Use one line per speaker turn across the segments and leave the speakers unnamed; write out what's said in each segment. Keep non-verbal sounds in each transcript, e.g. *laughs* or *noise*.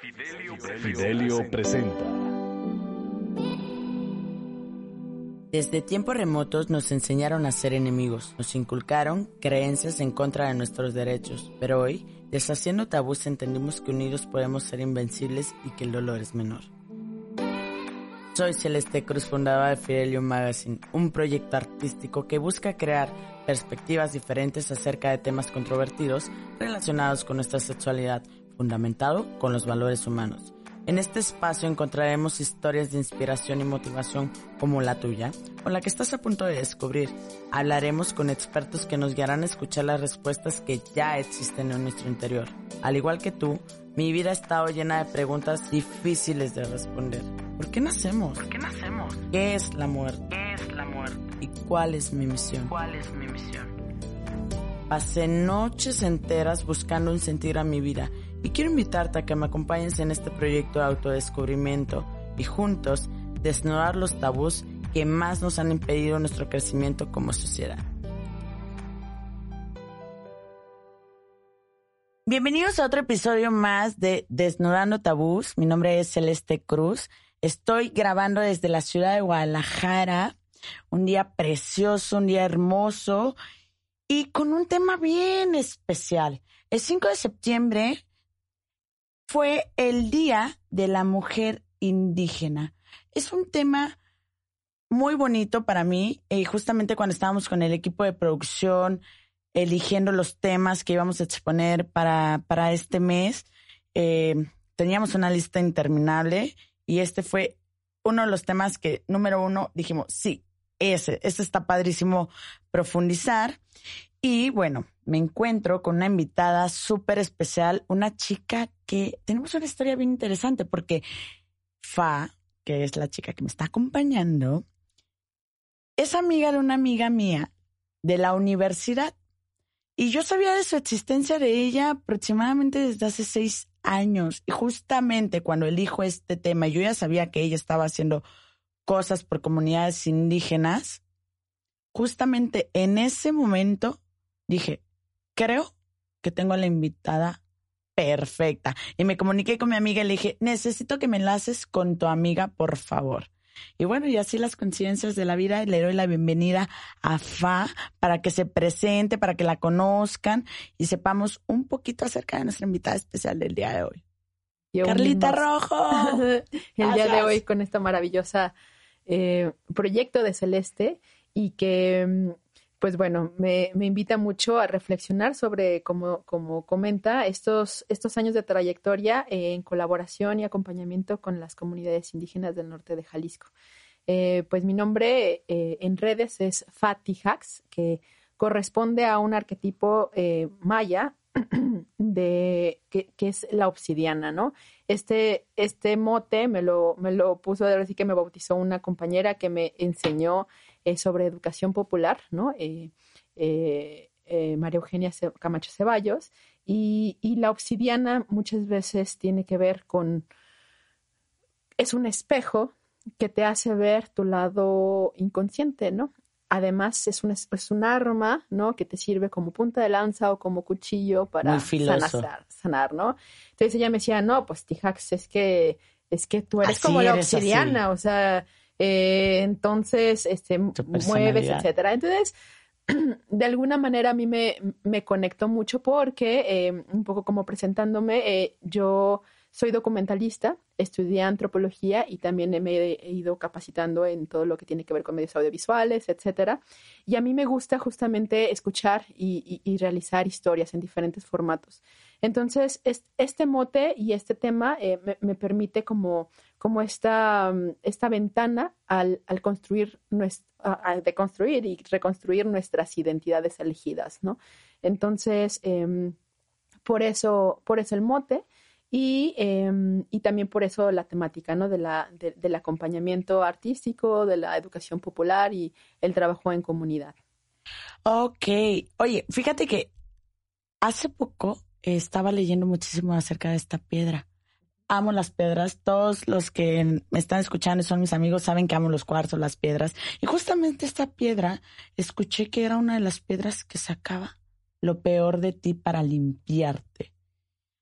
Fidelio presenta.
Desde tiempos remotos nos enseñaron a ser enemigos, nos inculcaron creencias en contra de nuestros derechos, pero hoy, deshaciendo tabús, entendimos que unidos podemos ser invencibles y que el dolor es menor. Soy Celeste Cruz, fundadora de Fidelio Magazine, un proyecto artístico que busca crear perspectivas diferentes acerca de temas controvertidos relacionados con nuestra sexualidad, fundamentado con los valores humanos. En este espacio encontraremos historias de inspiración y motivación como la tuya o la que estás a punto de descubrir. Hablaremos con expertos que nos guiarán a escuchar las respuestas que ya existen en nuestro interior. Al igual que tú, mi vida ha estado llena de preguntas difíciles de responder. ¿Por qué nacemos?
¿Por qué nacemos?
¿Qué es la muerte?
¿Qué es la muerte?
¿Y cuál es mi misión?
¿Cuál es mi misión?
Pasé noches enteras buscando un sentido a mi vida y quiero invitarte a que me acompañes en este proyecto de autodescubrimiento y juntos desnudar los tabús que más nos han impedido nuestro crecimiento como sociedad. Bienvenidos a otro episodio más de Desnudando Tabús. Mi nombre es Celeste Cruz. Estoy grabando desde la ciudad de Guadalajara. Un día precioso, un día hermoso y con un tema bien especial. El 5 de septiembre fue el Día de la Mujer Indígena. Es un tema muy bonito para mí y justamente cuando estábamos con el equipo de producción eligiendo los temas que íbamos a exponer para, para este mes, eh, teníamos una lista interminable y este fue uno de los temas que, número uno, dijimos, sí, ese, ese está padrísimo profundizar. Y bueno, me encuentro con una invitada súper especial, una chica que tenemos una historia bien interesante porque Fa, que es la chica que me está acompañando, es amiga de una amiga mía de la universidad. Y yo sabía de su existencia de ella aproximadamente desde hace seis años. Y justamente cuando elijo este tema, yo ya sabía que ella estaba haciendo cosas por comunidades indígenas. Justamente en ese momento dije, creo que tengo la invitada perfecta. Y me comuniqué con mi amiga y le dije, necesito que me enlaces con tu amiga, por favor. Y bueno, y así las conciencias de la vida, le doy la bienvenida a Fa para que se presente, para que la conozcan y sepamos un poquito acerca de nuestra invitada especial del día de hoy. Carlita Rojo. *laughs*
El día de hoy con esta maravillosa eh, proyecto de Celeste y que mm, pues bueno, me, me, invita mucho a reflexionar sobre, como, como comenta, estos, estos años de trayectoria en colaboración y acompañamiento con las comunidades indígenas del norte de Jalisco. Eh, pues mi nombre eh, en redes es Fati que corresponde a un arquetipo eh, maya *clears throat* de que, que, es la obsidiana, ¿no? Este, este mote me lo, me lo puso, decir que me bautizó una compañera que me enseñó eh, sobre educación popular, ¿no? Eh, eh, María Eugenia Camacho Ceballos, y, y, la obsidiana muchas veces tiene que ver con, es un espejo que te hace ver tu lado inconsciente, ¿no? Además es un, es un arma, ¿no? Que te sirve como punta de lanza o como cuchillo para sanar, sanar, ¿no? Entonces ella me decía, no, pues Tijax, es que, es que tú eres como la obsidiana, o sea, eh, entonces, este, mueves, etcétera. Entonces, *clears throat* de alguna manera a mí me, me conectó mucho porque, eh, un poco como presentándome, eh, yo soy documentalista, estudié antropología y también me he ido capacitando en todo lo que tiene que ver con medios audiovisuales, etcétera. Y a mí me gusta justamente escuchar y, y, y realizar historias en diferentes formatos. Entonces, este mote y este tema eh, me, permite como, como esta, esta ventana al, al construir, nuestra, de construir y reconstruir nuestras identidades elegidas, ¿no? Entonces, eh, por, eso, por eso el mote. Y, eh, y, también por eso la temática ¿no? de la, de, del acompañamiento artístico, de la educación popular y el trabajo en comunidad.
Ok, oye, fíjate que hace poco estaba leyendo muchísimo acerca de esta piedra. Amo las piedras. Todos los que me están escuchando son mis amigos saben que amo los cuarzos, las piedras. Y justamente esta piedra, escuché que era una de las piedras que sacaba lo peor de ti para limpiarte.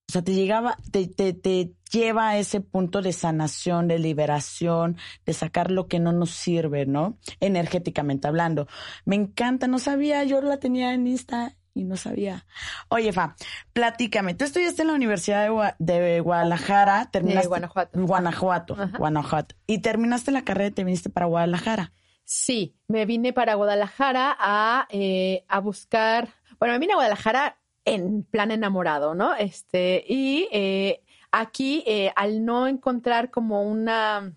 O sea, te llegaba, te, te, te lleva a ese punto de sanación, de liberación, de sacar lo que no nos sirve, ¿no? Energéticamente hablando. Me encanta, no sabía, yo la tenía en Insta y no sabía. Oye, Fa, platícame. Tú estudiaste en la Universidad de, Gua- de Guadalajara, terminaste.
Guanajuato.
Guanajuato,
Ajá.
Guanajuato. Y terminaste la carrera y te viniste para Guadalajara.
Sí, me vine para Guadalajara a, eh, a buscar, bueno, me vine a Guadalajara en plan enamorado, ¿no? Este, y eh, aquí, eh, al no encontrar como una,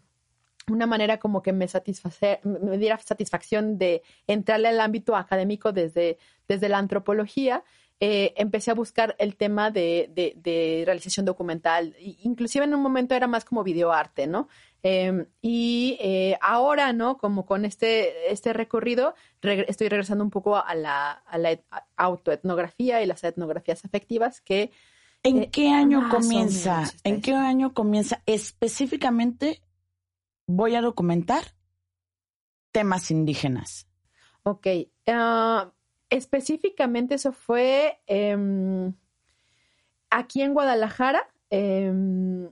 una manera como que me satisfacer, me diera satisfacción de entrarle al ámbito académico desde, desde la antropología, eh, empecé a buscar el tema de, de- de realización documental. Inclusive en un momento era más como videoarte, ¿no? Eh, y eh, ahora, ¿no? Como con este, este recorrido, estoy regresando un poco a la, a la autoetnografía y las etnografías afectivas que
¿En
Eh,
qué año comienza? ¿En qué año comienza? Específicamente voy a documentar temas indígenas.
Ok. ah, específicamente eso fue em, aquí en Guadalajara. em,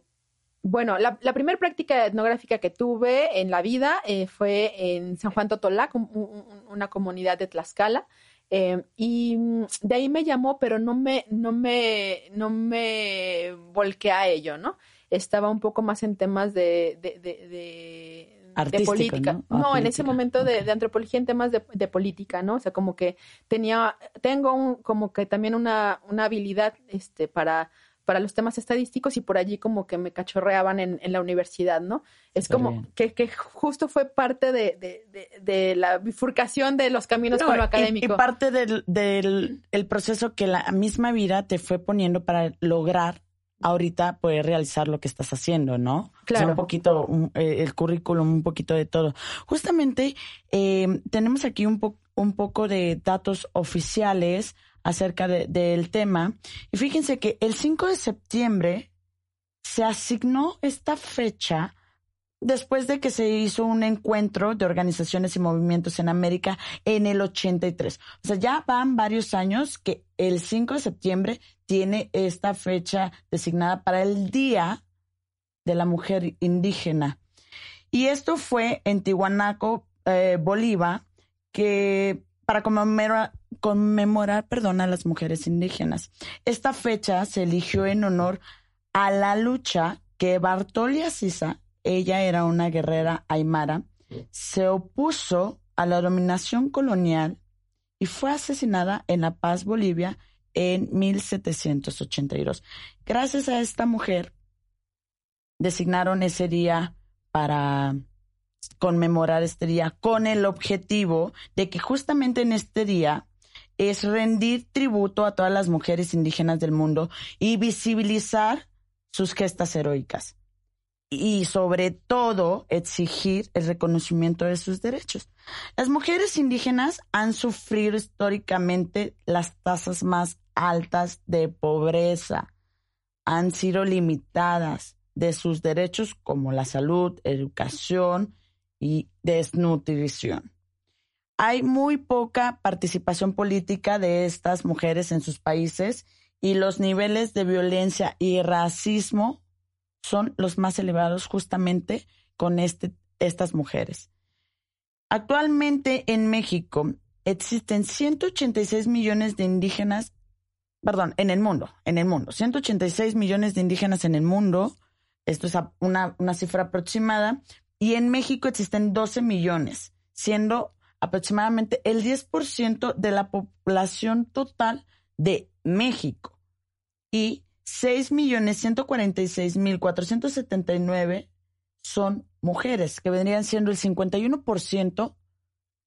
bueno, la, primera práctica etnográfica que tuve en la vida eh, fue en San Juan Totolac, un- un- una comunidad de Tlaxcala. em, y mm, de ahí me llamó, pero no me, no me, no me volqué a ello, ¿no? Estaba un poco más en temas de, de, de- de- política.
¿no?
No, en ese momento de, antropología en temas de, de política, ¿no? O sea, como que tenía, tengo un, como que también una, una habilidad este, para, para los temas estadísticos y por allí como que me cachorreaban en, en la universidad, ¿no? Es como que, que justo fue parte de, de, de, de la bifurcación de los caminos
No,
con lo
y-
académico.
Y, parte del, del el proceso que la misma vida te fue poniendo para lograr ahorita poder realizar lo que estás haciendo, ¿no? O sea,
Claro.
un poquito, un- eh, el currículum, un poquito de todo. Justamente eh, tenemos aquí un, po- un poco de datos oficiales acerca de- del tema. Y fíjense que el 5 de septiembre se asignó esta fecha después de que se hizo un encuentro de organizaciones y movimientos en América en el 83. O sea, ya van varios años que el 5 de septiembre tiene esta fecha designada para el Día de la Mujer Indígena. Y esto fue en Tihuanaco, eh, Bolívar, que para conmemorar, conmemorar, a las mujeres indígenas. Esta fecha se eligió en honor a la lucha que Bartolia Sisa, ella era una guerrera aymara, se opuso a la dominación colonial y fue asesinada en La Paz, Bolivia, en 1782. Gracias a esta mujer, designaron ese día para conmemorar este día con el objetivo de que justamente en este día es rendir tributo a todas las mujeres indígenas del mundo y visibilizar sus gestas heroicas. Y sobre todo exigir el reconocimiento de sus derechos. Las mujeres indígenas han sufrido históricamente las tasas más altas de pobreza. Han sido limitadas de sus derechos como la salud, educación y desnutrición. Hay muy poca participación política de estas mujeres en sus países y los niveles de violencia y racismo son los más elevados justamente con este, estas mujeres. Actualmente en México existen 186 millones de indígenas, perdón, en el mundo, en el mundo, 186 millones de indígenas en el mundo, esto es una, una cifra aproximada, y en México existen 12 millones, siendo aproximadamente el 10% de la población total de México. Y 6.146.479 son mujeres, que vendrían siendo el 51%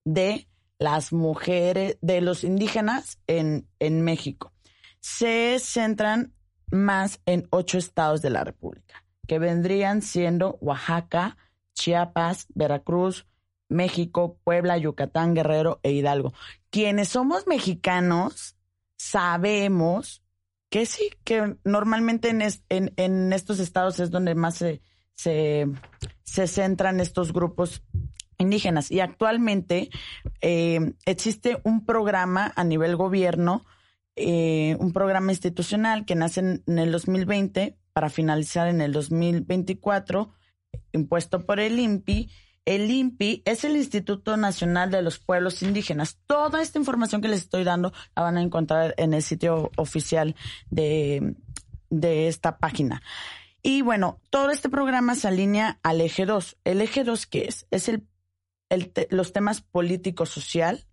de las mujeres, de los indígenas en, en México. Se centran más en ocho estados de la República, que vendrían siendo Oaxaca, Chiapas, Veracruz, México, Puebla, Yucatán, Guerrero e Hidalgo. Quienes somos mexicanos sabemos que sí, que normalmente en, es, en, en estos estados es donde más se, se, se, centran estos grupos indígenas. Y actualmente eh, existe un programa a nivel gobierno eh, un programa institucional que nace en, en el 2020 para finalizar en el 2024, impuesto por el INPI. El INPI es el Instituto Nacional de los Pueblos Indígenas. Toda esta información que les estoy dando la van a encontrar en el sitio oficial de, de esta página. Y bueno, todo este programa se alinea al eje 2. ¿El eje 2 qué es? Es el, los temas político-social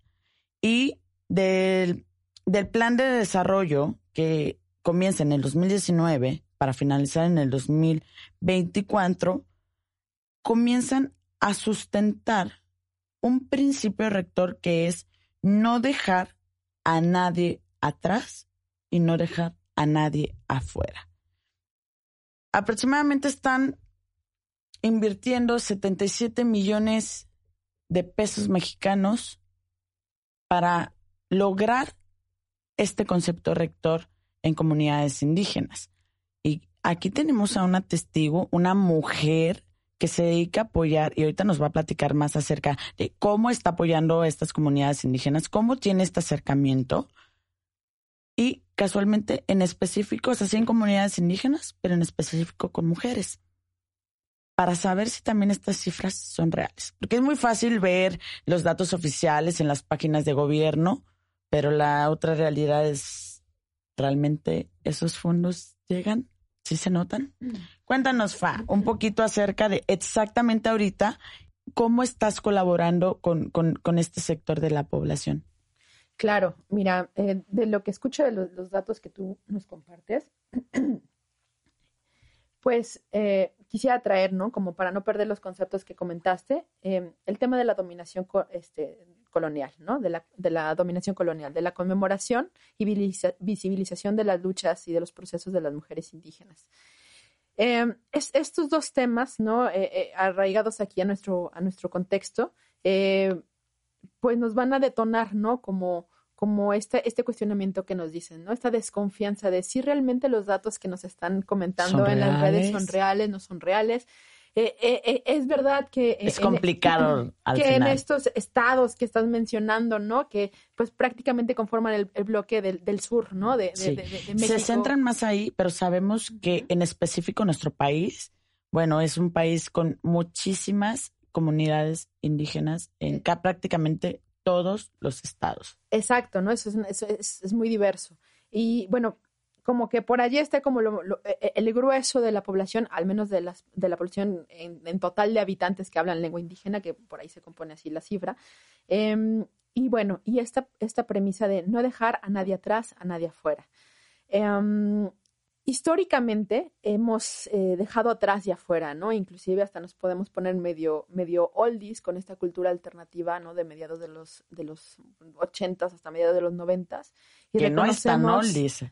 y del, del plan de desarrollo que comienza en el 2019 para finalizar en el 2024, comienzan a sustentar un principio rector que es no dejar a nadie atrás y no dejar a nadie afuera. Aproximadamente están invirtiendo 77 millones de pesos mexicanos para lograr este concepto rector en comunidades indígenas. Y aquí tenemos a una testigo, una mujer que se dedica a apoyar, y ahorita nos va a platicar más acerca de cómo está apoyando a estas comunidades indígenas, cómo tiene este acercamiento. Y casualmente, en específico, es así en comunidades indígenas, pero en específico con mujeres. Para saber si también estas cifras son reales. Porque es muy fácil ver los datos oficiales en las páginas de gobierno, pero la otra realidad es, ¿realmente esos fondos llegan? ¿Sí se notan? Cuéntanos, Fa, un poquito acerca de exactamente ahorita cómo estás colaborando con, con, este sector de la población.
Claro, mira, eh, de lo que escucho de los, datos que tú nos compartes, *clears throat* pues eh, quisiera traer, ¿no? Como para no perder los conceptos que comentaste, eh, el tema de la dominación este, colonial, ¿no? De la, de la dominación colonial, de la conmemoración y visibiliza- visibilización de las luchas y de los procesos de las mujeres indígenas. Eh, es- estos dos temas, ¿no? Eh, eh, arraigados aquí a nuestro, a nuestro contexto, eh, pues nos van a detonar, ¿no? Como, como este, este cuestionamiento que nos dicen, ¿no? Esta desconfianza de si realmente los datos que nos están comentando
¿Son
en las redes son
reales,
no son reales. Eh, eh, eh, es verdad que...
Es
en-
complicado *clears throat* al
que en estos estados que estás mencionando, ¿no? Que pues prácticamente conforman el, el bloque del, del sur, ¿no? De, de-
Sí.
de- de- de
Se
México.
centran más ahí, pero sabemos que en específico nuestro país, bueno, es un país con muchísimas comunidades indígenas en ca- prácticamente todos los estados.
Exacto, ¿no? Eso es, eso es, es muy diverso. Y bueno, como que por allí está como lo- lo- e- el grueso de la población, al menos de, las, de la población en, en total de habitantes que hablan lengua indígena, que por ahí se compone así la cifra. Em, y bueno, y esta, esta premisa de no dejar a nadie atrás, a nadie afuera. Em, históricamente hemos eh, dejado atrás y afuera, ¿no? Inclusive hasta nos podemos poner medio, medio oldies con esta cultura alternativa, ¿no? De mediados de los, de los 80s hasta mediados de los 90s. Y
que no es tan oldies.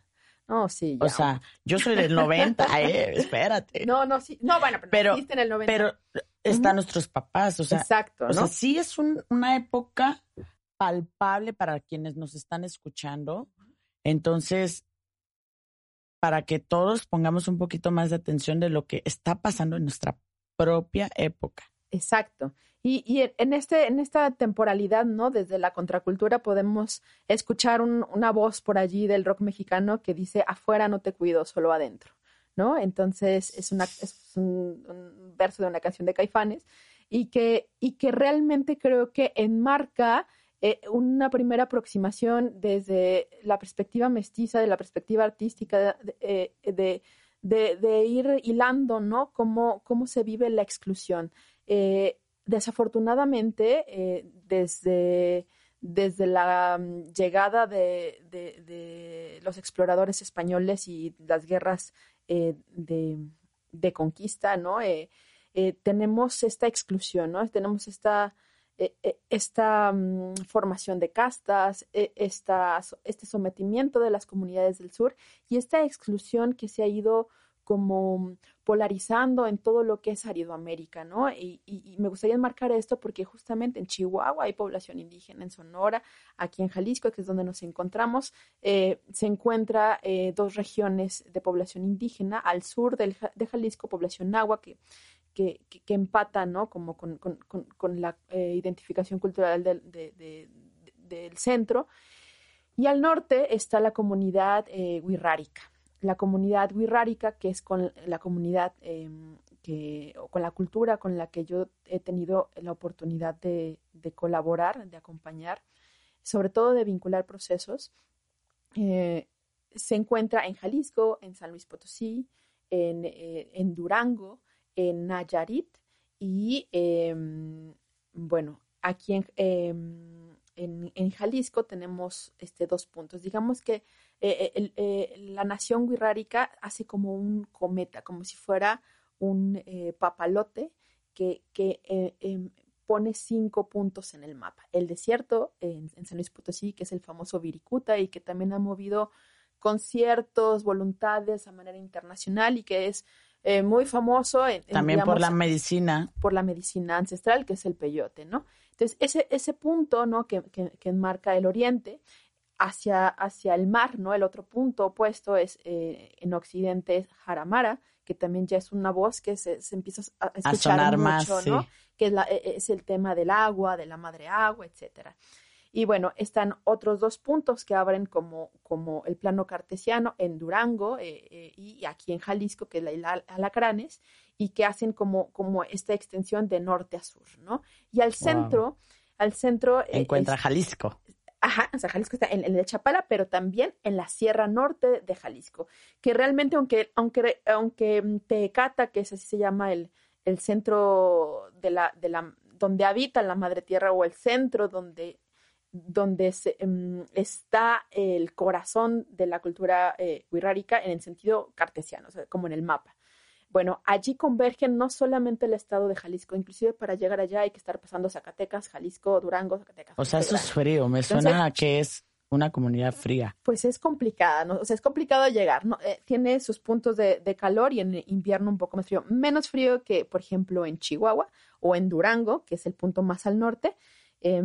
No, sí, ya.
O sea, yo soy del 90, *laughs* eh, espérate.
no, no, sí. No, bueno, pero,
Pero-
naciste en el 90.
Pero están nuestros papás, o sea,
Exacto,
o
¿no?
sea, sí es un- una época palpable para quienes nos están escuchando. Entonces, para que todos pongamos un poquito más de atención de lo que está pasando en nuestra propia época.
Exacto. Y, en- este, en esta temporalidad, ¿no? Desde la contracultura podemos escuchar un- una voz por allí del rock mexicano que dice, afuera no te cuido, solo adentro, ¿no? Entonces es, una, un, verso de una canción de Caifanes y que, y que realmente creo que enmarca eh, una primera aproximación desde la perspectiva mestiza, de la perspectiva artística, de, eh, de, de- de ir hilando, ¿no? Cómo, cómo se vive la exclusión. Eh, desafortunadamente, eh, desde, desde la mm, llegada de, los exploradores españoles y las guerras eh, de, de conquista, ¿no? Eh, eh, tenemos esta exclusión, ¿no? Tenemos esta, esta mm, formación de castas, esta, este sometimiento de las comunidades del sur y esta exclusión que se ha ido como polarizando en todo lo que es Aridoamérica, ¿no? Y, me gustaría enmarcar esto porque justamente en Chihuahua hay población indígena, en Sonora, aquí en Jalisco, que es donde nos encontramos, eh, se encuentra eh, dos regiones de población indígena, al sur del de Jalisco, población náhuatl, que, que, que, empata, ¿no? Como con, con- con- la eh, identificación cultural del, de- de- de- del centro, Y al norte está la comunidad eh. La comunidad wixárika, que es con la comunidad em, que, con la cultura con la que yo he tenido la oportunidad de, colaborar, de acompañar, sobre todo de vincular procesos, eh, se encuentra en Jalisco, en San Luis Potosí, en, eh, en Durango, en Nayarit y, em, bueno, aquí en, em, en, en, Jalisco tenemos este, dos puntos. Digamos que eh, eh, eh, la nación wixárika hace como un cometa, como si fuera un papalote que, que em, pone cinco puntos en el mapa. El desierto en, San Luis Potosí, que es el famoso Viricuta y que también ha movido conciertos, voluntades a manera internacional y que es muy famoso.
También por la medicina.
Por la medicina ancestral, que es el peyote, ¿no? Entonces, ese, ese punto, ¿no? Que, que, enmarca el oriente hacia, hacia el mar, ¿no? El otro punto opuesto es eh, en occidente es Jaramara, que también ya es una voz que se, se empieza a escuchar mucho, ¿no? Que es, la, e, es el tema del agua, de la madre agua, etcétera. Y bueno, están otros dos puntos que abren como, como el plano cartesiano en Durango eh, eh, y aquí en Jalisco, que es la isla Alacranes, y que hacen como, como esta extensión de norte a sur, ¿no? Y al centro, al centro...
Eh, Encuentra Jalisco.
Ajá, o sea, Jalisco está en, el Chapala, pero también en la Sierra Norte de Jalisco, que realmente, aunque, aunque, aunque Tecata, que es así se llama el, el centro de la, de la, donde habita la Madre Tierra, o el centro donde donde se, em, está el corazón de la cultura eh, en el sentido cartesiano, o sea, como en el mapa. Bueno, allí convergen no solamente el estado de Jalisco, inclusive para llegar allá hay que estar pasando Zacatecas, Jalisco, Durango, Zacatecas.
O sea, eso es frío, me suena a que es una comunidad fría.
Pues es complicada, ¿no? O sea, es complicado llegar, ¿no? Eh, tiene sus puntos de, de, calor y en invierno un poco más frío, menos frío que, por ejemplo, en Chihuahua o en Durango, que es el punto más al norte. Eh,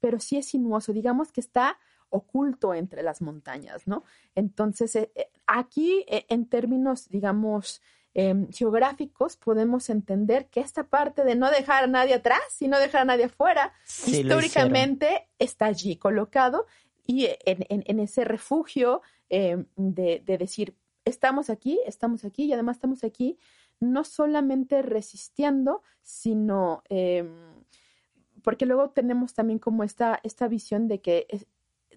pero sí es sinuoso, digamos que está oculto entre las montañas, ¿no? Entonces, eh, eh, aquí en términos, digamos, em, geográficos, podemos entender que esta parte de no dejar a nadie atrás y no dejar a nadie afuera, históricamente está allí colocado y en, ese refugio em, de, de decir, estamos aquí, estamos aquí y además estamos aquí no solamente resistiendo, sino eh, porque luego tenemos también como esta, esta visión de que,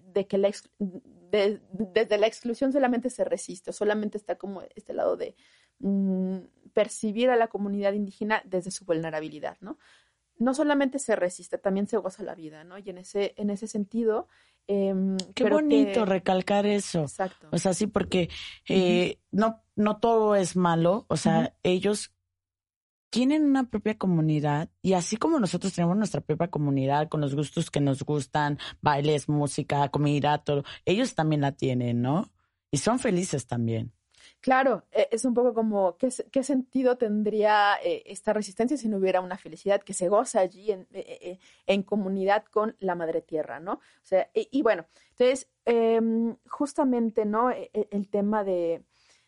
de que la desde la exclusión solamente se resiste, solamente está como este lado de mm, percibir a la comunidad indígena desde su vulnerabilidad, ¿no? No solamente se resiste, también se goza la vida, ¿no? Y en ese, en ese sentido... Em,
Qué bonito recalcar eso. Exacto. O sea, sí, porque eh, no, no todo es malo, o sea, ellos tienen una propia comunidad y así como nosotros tenemos nuestra propia comunidad con los gustos que nos gustan, bailes, música, comida, todo, ellos también la tienen, ¿no? Y son felices también.
Claro, e, es un poco como, ¿qué, qué sentido tendría eh, esta resistencia si no hubiera una felicidad que se goza allí en, e, e, comunidad con la madre tierra, ¿no? O sea, y, bueno, entonces, em, justamente, ¿no? el tema de,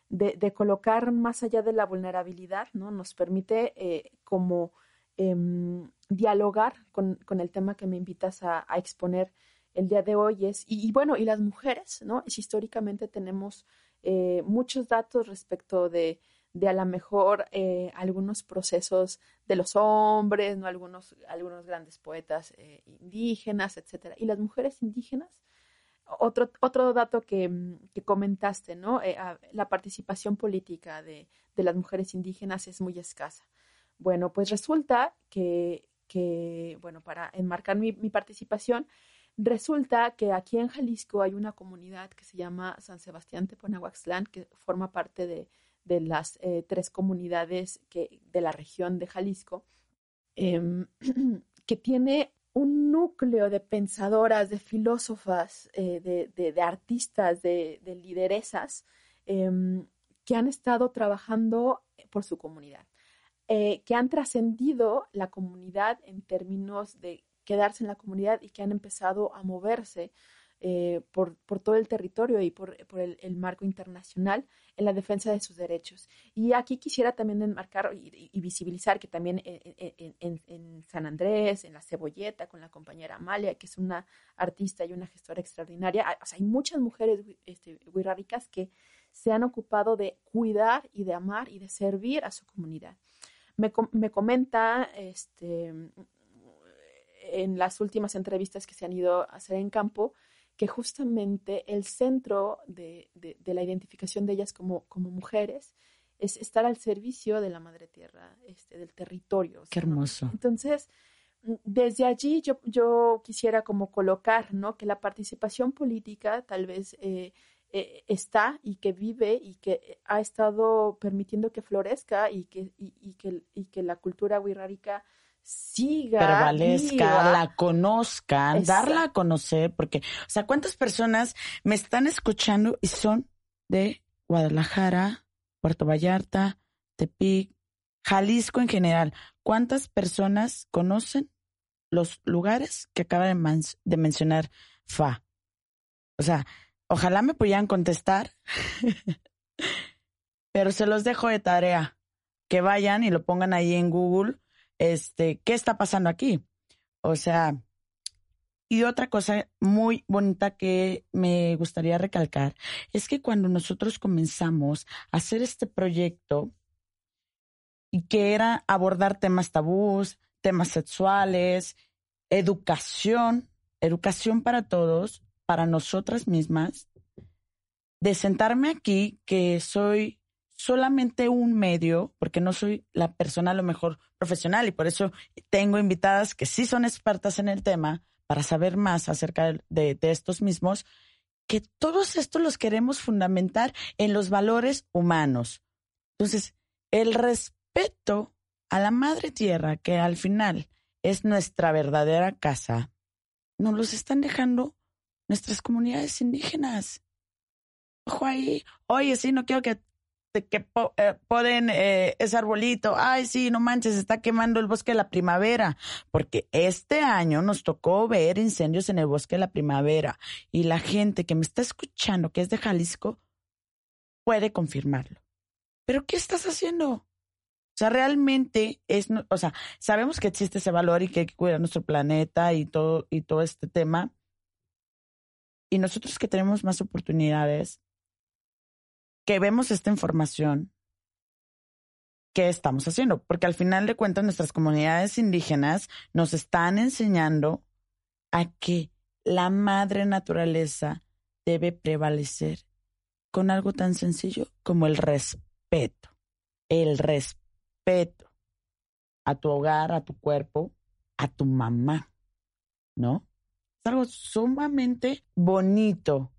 de, colocar más allá de la vulnerabilidad, ¿no? Nos permite eh, como em, dialogar con, el tema que me invitas a, exponer el día de hoy es, y, bueno, y las mujeres, ¿no? históricamente tenemos eh, muchos datos respecto de, de a lo mejor eh, algunos procesos de los hombres, ¿no? Algunos, algunos grandes poetas indígenas, etcétera. Y las mujeres indígenas otro, otro dato que, mm, que comentaste, ¿no? Eh, la participación política de, de, las mujeres indígenas es muy escasa. Bueno, pues resulta que, que bueno, para enmarcar mi, mi, participación, resulta que aquí en Jalisco hay una comunidad que se llama San Sebastián Teponahuaxtlán, que forma parte de, de las eh, tres comunidades de la región de Jalisco, eh, *clears throat* que tiene un núcleo de pensadoras, de filósofas, eh, de, artistas, de, lideresas em, que han estado trabajando por su comunidad, eh, que han trascendido la comunidad en términos de quedarse en la comunidad y que han empezado a moverse eh, por, todo el territorio y por, el, marco internacional en la defensa de sus derechos. Y aquí quisiera también enmarcar y, visibilizar que también en, en, San Andrés, en La Cebolleta, con la compañera Amalia, que es una artista y una gestora extraordinaria, hay, hay muchas mujeres este, que se han ocupado de cuidar y de amar y de servir a su comunidad. Me, me comenta este, en las últimas entrevistas que se han ido a hacer en campo que justamente el centro de, la identificación de ellas como, como, mujeres es estar al servicio de la madre tierra, este, del territorio.
Qué hermoso.
Entonces, desde allí yo, yo quisiera como colocar, ¿no? Que la participación política tal vez eh, eh, está y que vive y que ha estado permitiendo que florezca y que, y, que, y que la cultura wixárika siga.
Prevalezca, la conozcan, darla a conocer, porque, o sea, ¿cuántas personas me están escuchando y son de Guadalajara, Puerto Vallarta, Tepic, Jalisco en general? ¿Cuántas personas conocen los lugares que acaba de, de mencionar Fa? O sea, Ojalá me pudieran contestar, *laughs* pero se los dejo de tarea. Que vayan y lo pongan ahí en Google. Este, ¿qué está pasando aquí? O sea, y otra cosa muy bonita que me gustaría recalcar es que cuando nosotros comenzamos a hacer este proyecto que era abordar temas tabús, temas sexuales, educación, educación para todos, para nosotras mismas de sentarme aquí, que soy solamente un medio, porque no soy la persona a lo mejor profesional y por eso tengo invitadas que sí son expertas en el tema para saber más acerca de, estos mismos, que todos estos los queremos fundamentar en los valores humanos. Entonces, el respeto a la madre tierra, que al final es nuestra verdadera casa, nos los están dejando nuestras comunidades indígenas. Ojo ahí, oye, sí, no quiero que, que eh, poden eh, ese arbolito. Ay, sí, no manches, está quemando el bosque de la primavera. Porque este año nos tocó ver incendios en el bosque de la primavera. Y la gente que me está escuchando, que es de Jalisco, puede confirmarlo. Pero ¿qué estás haciendo? O sea, realmente es, o sea, sabemos que existe ese valor y que hay que cuidar nuestro planeta y todo, y todo este tema, y nosotros que tenemos más oportunidades, que vemos esta información, ¿qué estamos haciendo? Porque al final de cuentas nuestras comunidades indígenas nos están enseñando a que la madre naturaleza debe prevalecer con algo tan sencillo como el respeto. El respeto a tu hogar, a tu cuerpo, a tu mamá, ¿no? algo sumamente bonito.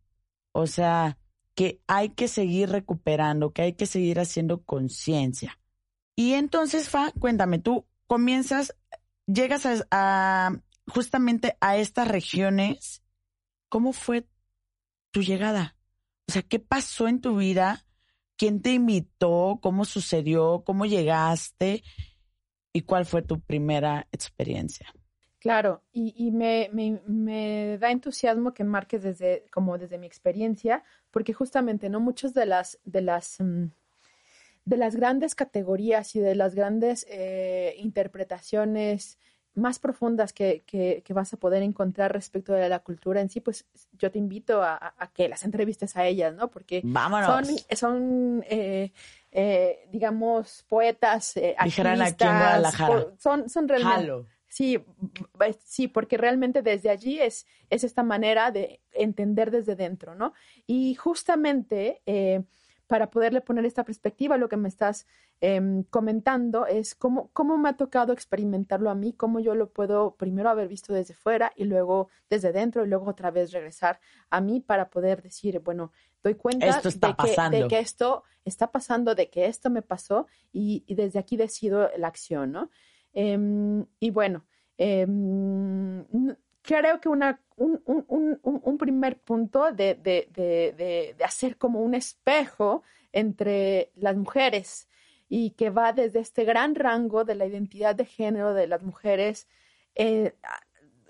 O sea, que hay que seguir recuperando, que hay que seguir haciendo conciencia. Y entonces, Fa, cuéntame, tú comienzas, llegas a, justamente a estas regiones. ¿Cómo fue tu llegada? O sea, ¿qué pasó en tu vida? ¿Quién te invitó? ¿Cómo sucedió? ¿Cómo llegaste? ¿Y cuál fue tu primera experiencia?
Claro, y, me, me, da entusiasmo que marques desde, como desde mi experiencia, porque justamente, ¿no? Muchas de las, de las, mm, de las grandes categorías y de las grandes eh, interpretaciones más profundas que, que, vas a poder encontrar respecto de la cultura en sí, pues yo te invito a, que las entrevistes a ellas, ¿no? Porque son, son eh, eh, digamos, poetas, eh, artistas, son, son realmente... Sí, sí, porque realmente desde allí es, es esta manera de entender desde dentro, ¿no? Y justamente eh, para poderle poner esta perspectiva, lo que me estás em, comentando es cómo, cómo me ha tocado experimentarlo a mí, cómo yo lo puedo primero haber visto desde fuera y luego desde dentro y luego otra vez regresar a mí para poder decir, bueno, doy cuenta de, que, de, que, esto está pasando, de que esto me pasó y, y desde aquí decido la acción, ¿no? Em, y bueno, em, creo que una, un, un, un, primer punto de, de, de, de, hacer como un espejo entre las mujeres y que va desde este gran rango de la identidad de género de las mujeres, eh,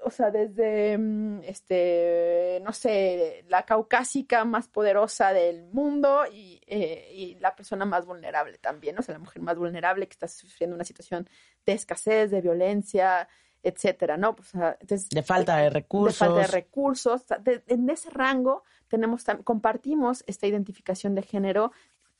o sea, desde, mm, este, no sé, la caucásica más poderosa del mundo y, eh, y, la persona más vulnerable también, o sea, la mujer más vulnerable que está sufriendo una situación de escasez, de violencia, etcétera, ¿no? Pues, entonces,
de falta de recursos.
De falta de recursos. en ese rango tenemos, compartimos esta identificación de género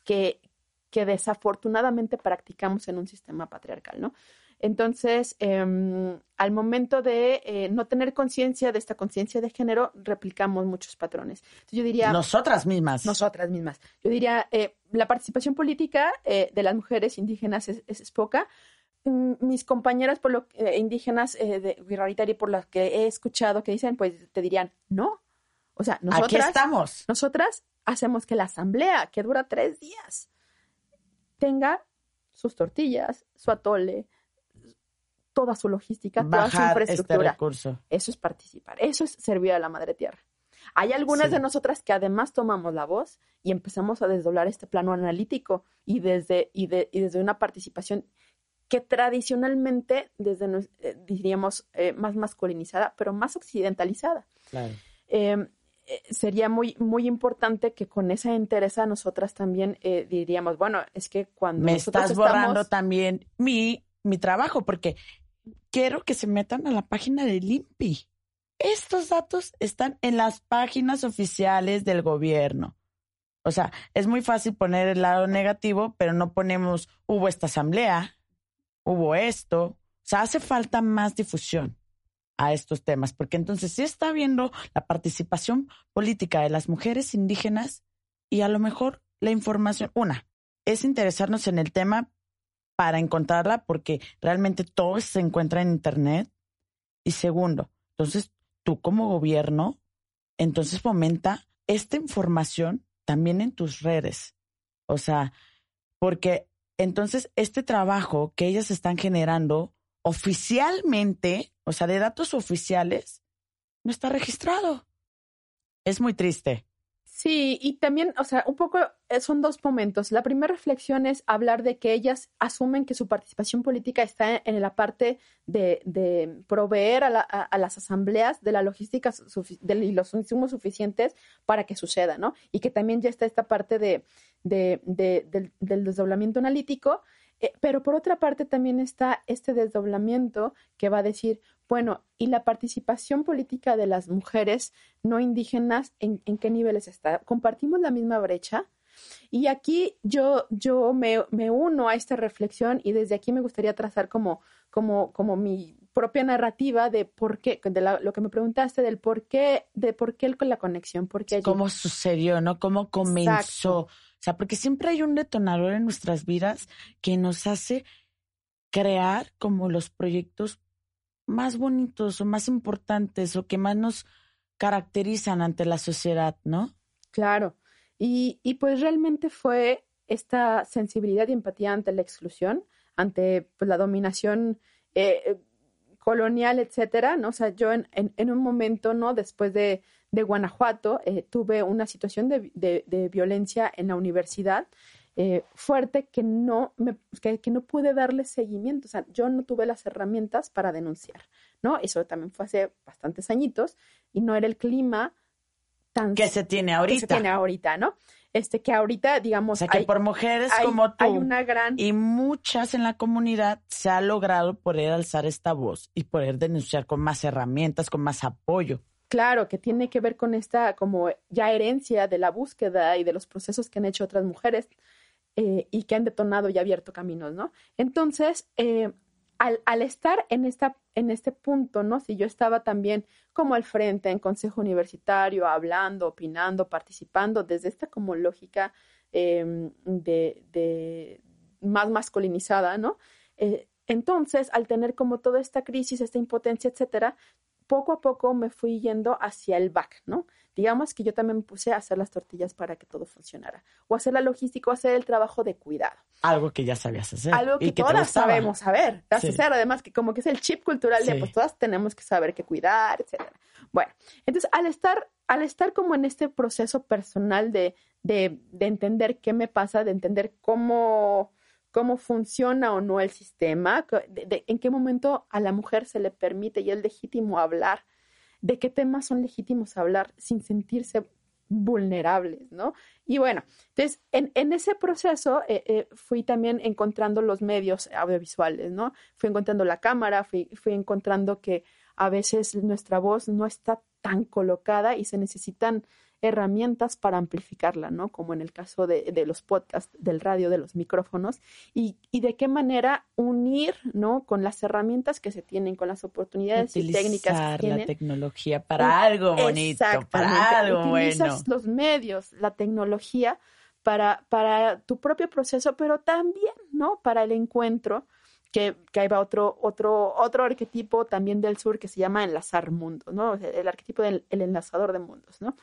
que, que desafortunadamente practicamos en un sistema patriarcal, ¿no? Entonces, em, al momento de eh, no tener conciencia de esta conciencia de género, replicamos muchos patrones. yo diría...
Nosotras mismas.
Nosotras mismas. Yo diría, eh, la participación política eh, de las mujeres indígenas es, poca. Mm, mis compañeras por lo, indígenas de Guirraritari, por las que he escuchado que dicen, pues te dirían, no. O sea, nosotras...
Aquí estamos.
Nosotras hacemos que la asamblea, que dura tres días, tenga sus tortillas, su atole, toda su logística, toda su
este
infraestructura. Eso es participar, eso es servir a la madre tierra. Hay algunas de nosotras que además tomamos la voz y empezamos a desdoblar este plano analítico y desde, y, desde una participación que tradicionalmente, desde, eh, diríamos, eh, más masculinizada, pero más occidentalizada. Em, eh, sería muy, muy importante que con esa interesa nosotras también diríamos, bueno, es que cuando...
Me estás borrando también mi, mi trabajo, porque quiero que se metan a la página de Limpi. Estos datos están en las páginas oficiales del gobierno. O sea, es muy fácil poner el lado negativo, pero no ponemos hubo esta asamblea, hubo esto. O sea, hace falta más difusión a estos temas, porque entonces sí está viendo la participación política de las mujeres indígenas y a lo mejor la información, una, es interesarnos en el tema, para encontrarla porque realmente todo se encuentra en Internet. Y segundo, entonces tú como gobierno, entonces fomenta esta información también en tus redes. O sea, porque entonces este trabajo que ellas están generando oficialmente, o sea, de datos oficiales, no está registrado. Es muy triste.
Sí, y también, o sea, un poco son dos momentos. La primera reflexión es hablar de que ellas asumen que su participación política está en la parte de, proveer a, las asambleas de la logística y los insumos suficientes para que suceda, ¿no? Y que también ya está esta parte de, del, del desdoblamiento analítico. Eh, pero por otra parte también está este desdoblamiento que va a decir, bueno, ¿y la participación política de las mujeres no indígenas en, qué niveles está? ¿Compartimos la misma brecha? Y aquí yo, yo me, uno a esta reflexión y desde aquí me gustaría trazar como, como, como mi propia narrativa de por qué, de lo que me preguntaste, del por qué, de por qué con la conexión, por qué
¿Cómo sucedió, no? ¿Cómo comenzó? O sea, porque siempre hay un detonador en nuestras vidas que nos hace crear como los proyectos más bonitos o más importantes o que más nos caracterizan ante la sociedad, ¿no?
Claro. Y, y pues realmente fue esta sensibilidad y empatía ante la exclusión, ante pues, la dominación eh, colonial, etcétera, ¿no? O sea, yo en, en, un momento, ¿no? Después de, de Guanajuato, eh, tuve una situación de, de, de, violencia en la universidad eh, fuerte que no, me, que, no pude darle seguimiento. O sea, yo no tuve las herramientas para denunciar, ¿no? Eso también fue hace bastantes añitos y no era el clima tan...
Que se tiene ahorita.
Que se tiene ahorita, ¿no? Este, que ahorita, digamos...
O sea, que por mujeres como tú
hay una gran...
y muchas en la comunidad se ha logrado poder alzar esta voz y poder denunciar con más herramientas, con más apoyo.
Claro, que tiene que ver con esta como ya herencia de la búsqueda y de los procesos que han hecho otras mujeres eh, y que han detonado y abierto caminos, ¿no? Entonces, eh, al, estar en, esta, en este punto, ¿no? Si yo estaba también como al frente en consejo universitario, hablando, opinando, participando, desde esta como lógica em, de, más masculinizada, ¿no? Eh, entonces, al tener como toda esta crisis, esta impotencia, etcétera, poco a poco me fui yendo hacia el back, ¿no? Digamos que yo también me puse a hacer las tortillas para que todo funcionara, o hacer la logística, o hacer el trabajo de cuidado.
Algo que ya sabías hacer.
Algo que, todas sabemos saber, hacer, además que como que es el chip cultural de pues todas tenemos que saber qué cuidar, etcétera. Bueno, entonces al estar, al estar como en este proceso personal de, de, de entender qué me pasa, de entender cómo cómo funciona o no el sistema, en qué momento a la mujer se le permite y es legítimo hablar, de qué temas son legítimos hablar sin sentirse vulnerables, ¿no? Y bueno, entonces en, ese proceso eh, eh, fui también encontrando los medios audiovisuales, ¿no? Fui encontrando la cámara, fui, fui encontrando que a veces nuestra voz no está tan colocada y se necesitan herramientas para amplificarla, ¿no? Como en el caso de, de los podcasts, del radio, de los micrófonos, y, y, de qué manera unir, ¿no? Con las herramientas que se tienen, con las oportunidades y técnicas que tienen.
la tecnología para algo bonito, para algo
Utilizas los medios, la tecnología para, para tu propio proceso, pero también, ¿no? Para el encuentro, que, que ahí va otro, otro, otro arquetipo también del sur que se llama enlazar mundos, ¿no? El arquetipo del el enlazador de mundos, ¿no?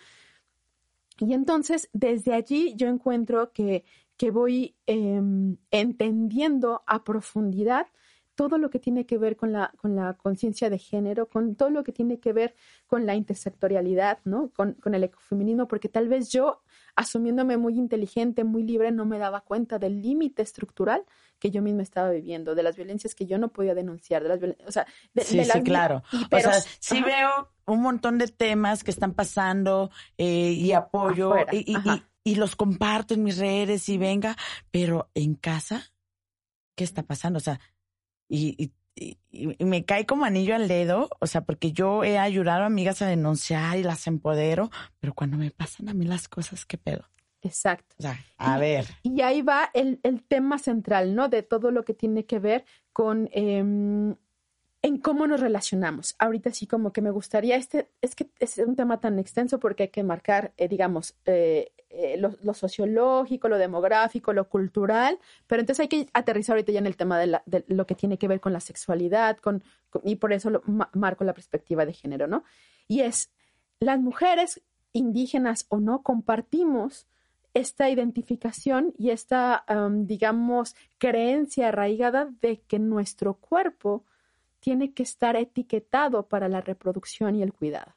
Y entonces, desde allí yo encuentro que, que voy em, entendiendo a profundidad todo lo que tiene que ver con la, con la conciencia de género, con todo lo que tiene que ver con la intersectorialidad, ¿no? Con, con, el ecofeminismo, porque tal vez yo, asumiéndome muy inteligente, muy libre, no me daba cuenta del límite estructural que yo misma estaba viviendo, de las violencias que yo no podía denunciar, de las o sea, de,
sí, sí, claro. o sea, sí veo un montón de temas que están pasando eh, y apoyo y, y, los comparto en mis redes y venga, pero en casa, ¿qué está pasando? O sea, y, me cae como anillo al dedo, o sea, porque yo he ayudado a amigas a denunciar y las empodero, pero cuando me pasan a mí las cosas, ¿qué pedo?
Exacto.
O sea, a ver.
Y ahí va el, el, tema central, ¿no? De todo lo que tiene que ver con eh, en cómo nos relacionamos. Ahorita sí como que me gustaría, este, es que es un tema tan extenso porque hay que marcar, eh, digamos, eh, eh, lo, sociológico, lo demográfico, lo cultural, pero entonces hay que aterrizar ahorita ya en el tema de, lo que tiene que ver con la sexualidad, con, y por eso lo, marco la perspectiva de género, ¿no? Y es, las mujeres indígenas o no compartimos esta identificación y esta, digamos, creencia arraigada de que nuestro cuerpo tiene que estar etiquetado para la reproducción y el cuidado.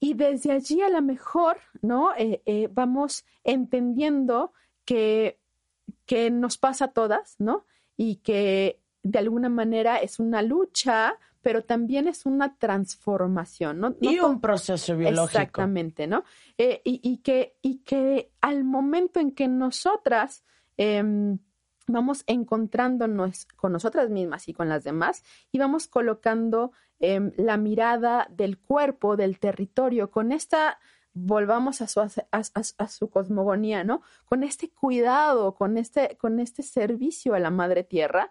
Y desde allí a lo mejor, ¿no? Eh, eh, vamos entendiendo que, que nos pasa a todas, ¿no? Y que de alguna manera es una lucha, pero también es una transformación, ¿no?
y un proceso biológico.
Exactamente, ¿no? Eh, y, que, y que al momento en que nosotras em, vamos encontrándonos con nosotras mismas y con las demás y vamos colocando em, la mirada del cuerpo, del territorio, con esta, volvamos a su, a, su cosmogonía, ¿no? Con este cuidado, con este, con este servicio a la madre tierra,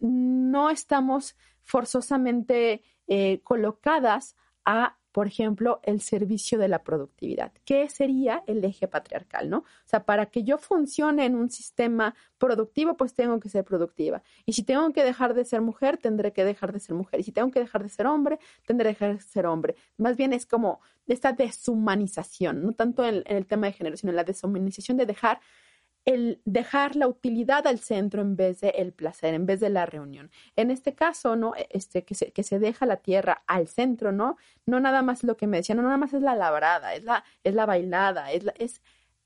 no estamos forzosamente eh, colocadas a por ejemplo, el servicio de la productividad. ¿Qué sería el eje patriarcal, no? O sea, para que yo funcione en un sistema productivo, pues tengo que ser productiva. Y si tengo que dejar de ser mujer, tendré que dejar de ser mujer. Y si tengo que dejar de ser hombre, tendré que dejar de ser hombre. Más bien es como esta deshumanización, no tanto en, en el tema de género, sino la deshumanización de dejar el dejar la utilidad al centro en vez de el placer, en vez de la reunión. En este caso, ¿no? E, este, que se, que se deja la tierra al centro, ¿no? No nada más lo que me decían, no nada más es la labrada, es la, es la bailada, es, es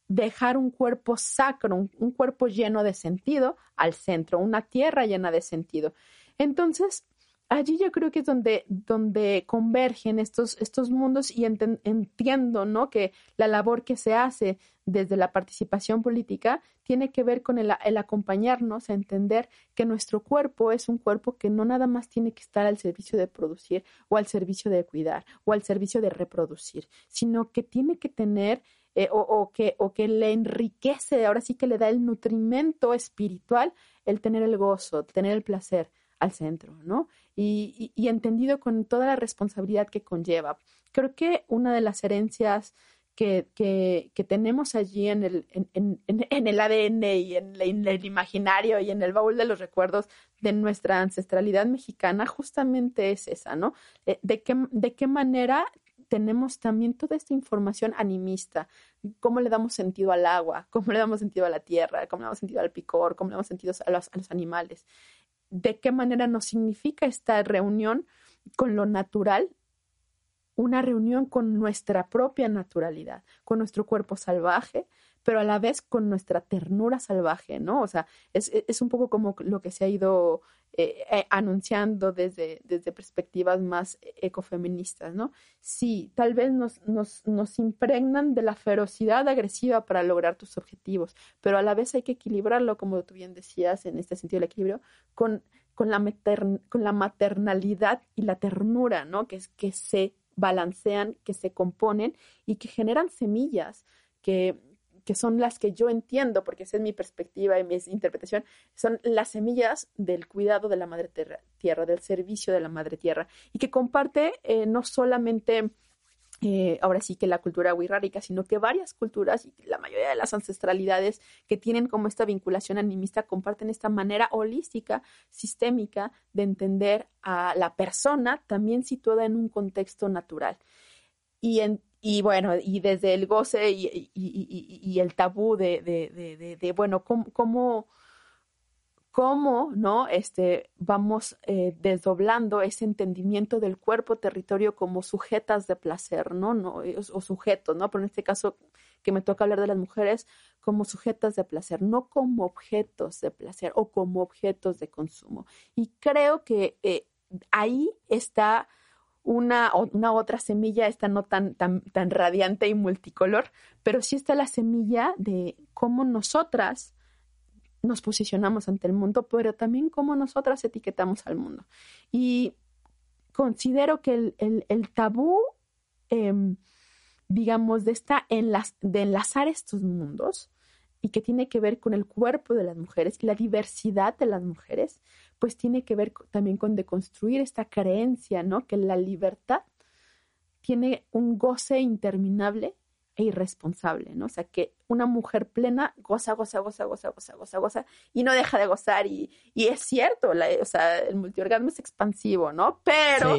dejar un cuerpo sacro, un, cuerpo lleno de sentido al centro, una tierra llena de sentido. Entonces, allí yo creo que es donde, donde convergen estos, estos mundos y entiendo, ¿no? Que la labor que se hace desde la participación política tiene que ver con el, el, acompañarnos a entender que nuestro cuerpo es un cuerpo que no nada más tiene que estar al servicio de producir o al servicio de cuidar o al servicio de reproducir, sino que tiene que tener eh, o, o, que, o que le enriquece, ahora sí que le da el nutrimento espiritual el tener el gozo, tener el placer al centro, ¿no? Y, entendido con toda la responsabilidad que conlleva. Creo que una de las herencias que, que, tenemos allí en el, en el ADN y en, el imaginario y en el baúl de los recuerdos de nuestra ancestralidad mexicana justamente es esa, ¿no? Eh, de qué, de qué manera tenemos también toda esta información animista, cómo le damos sentido al agua, cómo le damos sentido a la tierra, cómo le damos sentido al picor, cómo le damos sentido a los, a los animales de qué manera nos significa esta reunión con lo natural, una reunión con nuestra propia naturalidad, con nuestro cuerpo salvaje, pero a la vez con nuestra ternura salvaje, ¿no? O sea, es, es un poco como lo que se ha ido eh, eh, anunciando desde, desde perspectivas más ecofeministas, ¿no? Sí, tal vez nos, nos, nos impregnan de la ferocidad agresiva para lograr tus objetivos, pero a la vez hay que equilibrarlo, como tú bien decías, en este sentido del equilibrio, con, con, la, con la maternalidad y la ternura, ¿no? Que, que se balancean, que se componen y que generan semillas que, que son las que yo entiendo, porque esa es mi perspectiva y mi interpretación, son las semillas del cuidado de la madre tierra, del servicio de la madre tierra, y que comparte eh, no solamente eh, ahora sí que la cultura wixárika, sino que varias culturas y la mayoría de las ancestralidades que tienen como esta vinculación animista comparten esta manera holística, sistémica de entender a la persona también situada en un contexto natural. Y en, y bueno, y desde el goce y, y, y, el tabú de, de, de, bueno, cómo, cómo, ¿no? Este, vamos eh, desdoblando ese entendimiento del cuerpo territorio como sujetas de placer, ¿no? no o, sujetos, ¿no? Pero en este caso que me toca hablar de las mujeres como sujetas de placer, no como objetos de placer o como objetos de consumo. Y creo que eh, ahí está una, una otra semilla, esta no tan, tan, tan radiante y multicolor, pero sí está la semilla de cómo nosotras nos posicionamos ante el mundo, pero también cómo nosotras etiquetamos al mundo. Y considero que el, el, tabú, em, digamos, de, esta enlaz, de enlazar estos mundos y que tiene que ver con el cuerpo de las mujeres y la diversidad de las mujeres, pues tiene que ver también con deconstruir esta creencia, ¿no? Que la libertad tiene un goce interminable e irresponsable, ¿no? O sea, que una mujer plena goza, goza, goza, goza, goza, goza, goza, y no deja de gozar, y, y es cierto, la, o sea, el multiorgasmo es expansivo, ¿no? Pero,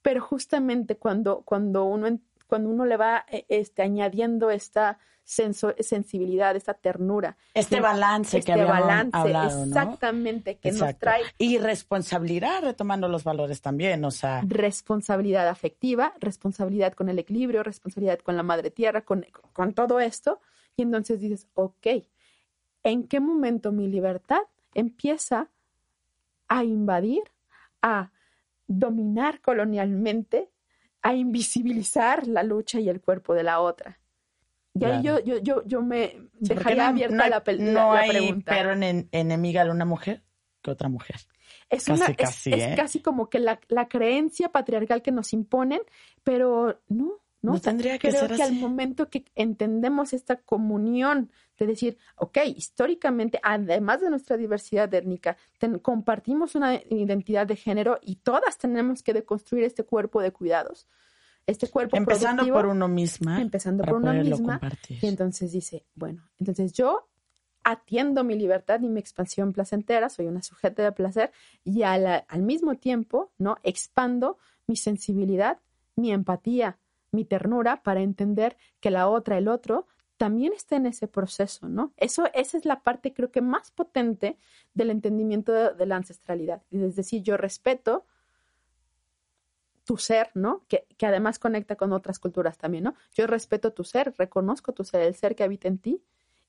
pero justamente cuando, cuando, uno, cuando uno le va e, este, añadiendo esta sensibilidad, esta ternura.
Este balance
este
que
balance,
hablado,
exactamente, que nos trae.
Y responsabilidad, retomando los valores también, o sea.
Responsabilidad afectiva, responsabilidad con el equilibrio, responsabilidad con la madre tierra, con, con todo esto. Y entonces dices, ok, ¿en qué momento mi libertad empieza a invadir, a dominar colonialmente, a invisibilizar la lucha y el cuerpo de la otra? Y ahí yo, yo, yo, yo me dejaría abierta la,
no hay
pregunta.
pero en, enemiga de una mujer que otra mujer.
Es, casi, una, casi, es, ¿eh? casi como que la, la, creencia patriarcal que nos imponen, pero no, no,
no tendría que
creo
ser
que
así.
al momento que entendemos esta comunión de decir, ok, históricamente, además de nuestra diversidad étnica, ten, compartimos una identidad de género y todas tenemos que deconstruir este cuerpo de cuidados este cuerpo
empezando por uno misma
empezando por uno misma
compartir.
y entonces dice bueno entonces yo atiendo mi libertad y mi expansión placentera soy una sujeta de placer y al, al mismo tiempo no expando mi sensibilidad mi empatía mi ternura para entender que la otra el otro también está en ese proceso, ¿no? Eso, esa es la parte creo que más potente del entendimiento de, de la ancestralidad. Es decir, yo respeto tu ser, ¿no? Que, que, además conecta con otras culturas también, ¿no? Yo respeto tu ser, reconozco tu ser, el ser que habita en ti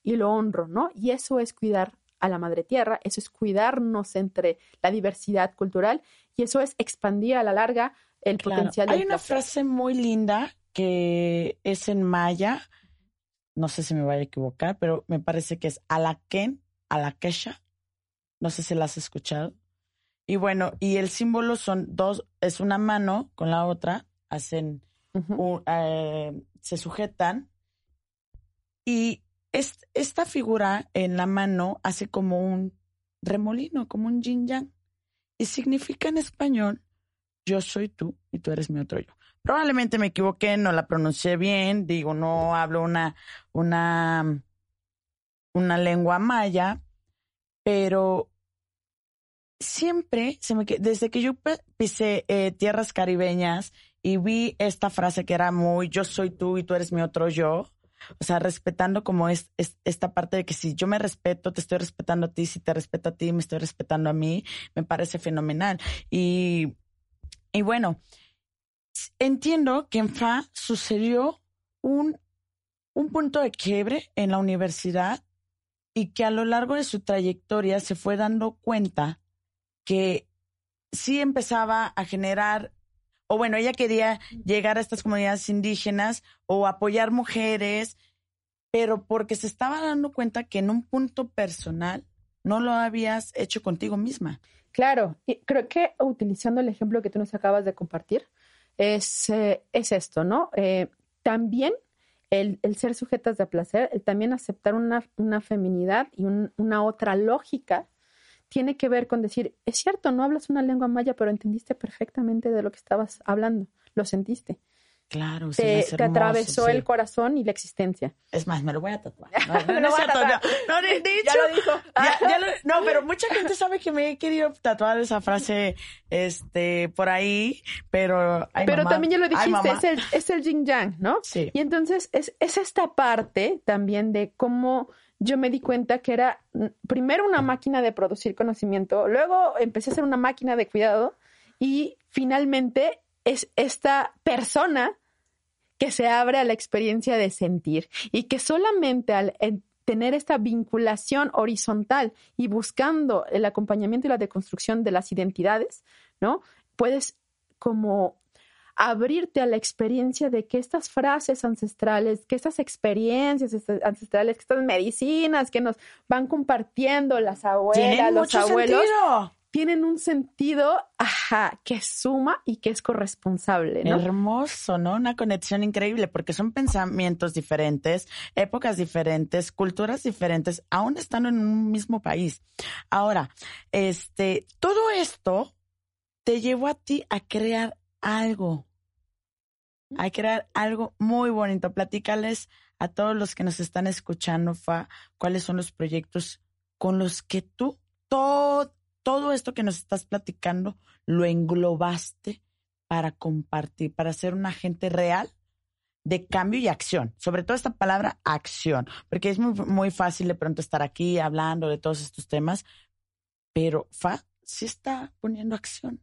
y lo honro, ¿no? Y eso es cuidar a la madre tierra, eso es cuidarnos entre la diversidad cultural y eso es expandir a la larga el
claro.
potencial
Hay
del
una
placer.
frase muy linda que es en maya, no sé si me voy a equivocar, pero me parece que es Alaken, Alakesha, no sé si la has escuchado. Y bueno, y el símbolo son dos, es una mano con la otra, hacen,
Uh -huh.
un, eh, se sujetan y es, esta figura en la mano hace como un remolino, como un yin yang. Y significa en español, yo soy tú y tú eres mi otro yo. Probablemente me equivoqué, no la pronuncié bien, digo, no hablo una, una, una lengua maya, pero siempre se me desde que yo pisé eh, tierras caribeñas y vi esta frase que era muy yo soy tú y tú eres mi otro yo, o sea, respetando como es, es, esta parte de que si yo me respeto, te estoy respetando a ti, si te respeto a ti, me estoy respetando a mí, me parece fenomenal. Y, y bueno, entiendo que en FA sucedió un un punto de quiebre en la universidad y que a lo largo de su trayectoria se fue dando cuenta que sí empezaba a generar, o bueno, ella quería llegar a estas comunidades indígenas o apoyar mujeres, pero porque se estaba dando cuenta que en un punto personal no lo habías hecho contigo misma.
Claro, y creo que utilizando el ejemplo que tú nos acabas de compartir, es, eh, es esto, ¿no? Eh, también el, el, ser sujetas de placer, el también aceptar una, una feminidad y un, una otra lógica, tiene que ver con decir, es cierto, no hablas una lengua maya, pero entendiste perfectamente de lo que estabas hablando, lo sentiste.
Claro,
te, te atravesó el corazón y la existencia.
Es más, me lo voy a tatuar. *laughs* No, no, no, no de, hecho, ya lo dijo. *laughs* Ya, lo, no, pero mucha gente sabe que me he querido tatuar esa frase este, por ahí, pero.
Ay, pero también ya lo dijiste, es el, es el yin yang, ¿no?
Sí.
Y entonces es, es esta parte también de cómo yo me di cuenta que era mm, primero una máquina de producir conocimiento, luego empecé a ser una máquina de cuidado y finalmente es esta persona que se abre a la experiencia de sentir y que solamente al tener esta vinculación horizontal y buscando el acompañamiento y la deconstrucción de las identidades, ¿no? Puedes como abrirte a la experiencia de que estas frases ancestrales, que estas experiencias ancestrales, que estas medicinas que nos van compartiendo las abuelas, los abuelos, tienen un sentido, ajá, que suma y que es corresponsable, ¿no?
Hermoso, ¿no? Una conexión increíble, porque son pensamientos diferentes, épocas diferentes, culturas diferentes, aún estando en un mismo país. Ahora, este, todo esto te llevó a ti a crear algo, a crear algo muy bonito. Platícales a todos los que nos están escuchando, Fa, cuáles son los proyectos con los que tú todo todo esto que nos estás platicando lo englobaste para compartir, para ser un agente real de cambio y acción. Sobre todo esta palabra acción, porque es muy, muy fácil de pronto estar aquí hablando de todos estos temas, pero Fa sí está poniendo acción.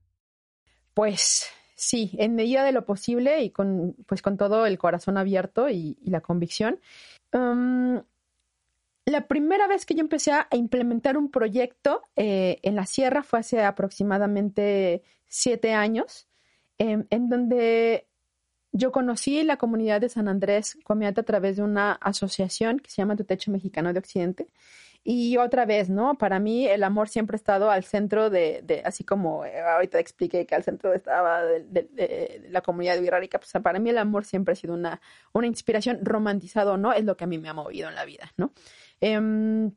Pues sí, en medida de lo posible y con, pues con todo el corazón abierto y, la convicción. Um, la primera vez que yo empecé a implementar un proyecto eh, en la sierra fue hace aproximadamente siete años, em, en donde yo conocí la comunidad de San Andrés Comiata a través de una asociación que se llama Tu Techo Mexicano de Occidente. Y otra vez, ¿no? Para mí el amor siempre ha estado al centro de, así como eh, ahorita expliqué que al centro estaba de, la comunidad wixárika, pues para mí el amor siempre ha sido una, una inspiración romantizado, ¿no? Es lo que a mí me ha movido en la vida, ¿no? Em,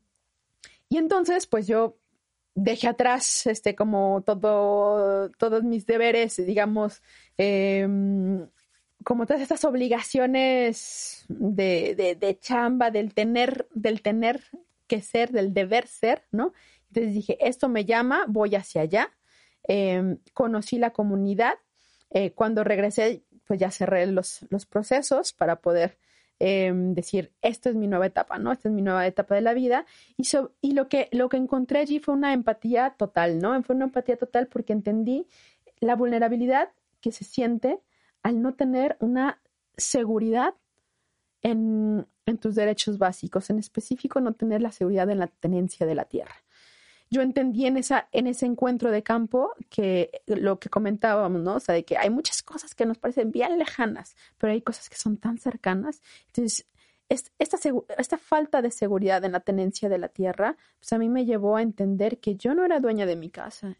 y entonces, pues yo dejé atrás, este, como todo, todos mis deberes, digamos, em, como todas estas obligaciones de, de, chamba, del tener, del tener que ser, del deber ser, ¿no? Entonces dije, esto me llama, voy hacia allá. Em, conocí la comunidad. Eh, cuando regresé, pues ya cerré los, los procesos para poder Em, decir, esto es mi nueva etapa, ¿no? Esta es mi nueva etapa de la vida. Y, y lo, que, lo que encontré allí fue una empatía total, ¿no? Fue una empatía total porque entendí la vulnerabilidad que se siente al no tener una seguridad en, en tus derechos básicos, en específico no tener la seguridad en la tenencia de la tierra yo entendí en, esa, en ese encuentro de campo que lo que comentábamos, ¿no? O sea, de que hay muchas cosas que nos parecen bien lejanas, pero hay cosas que son tan cercanas. Entonces, esta, esta falta de seguridad en la tenencia de la tierra, pues a mí me llevó a entender que yo no era dueña de mi casa,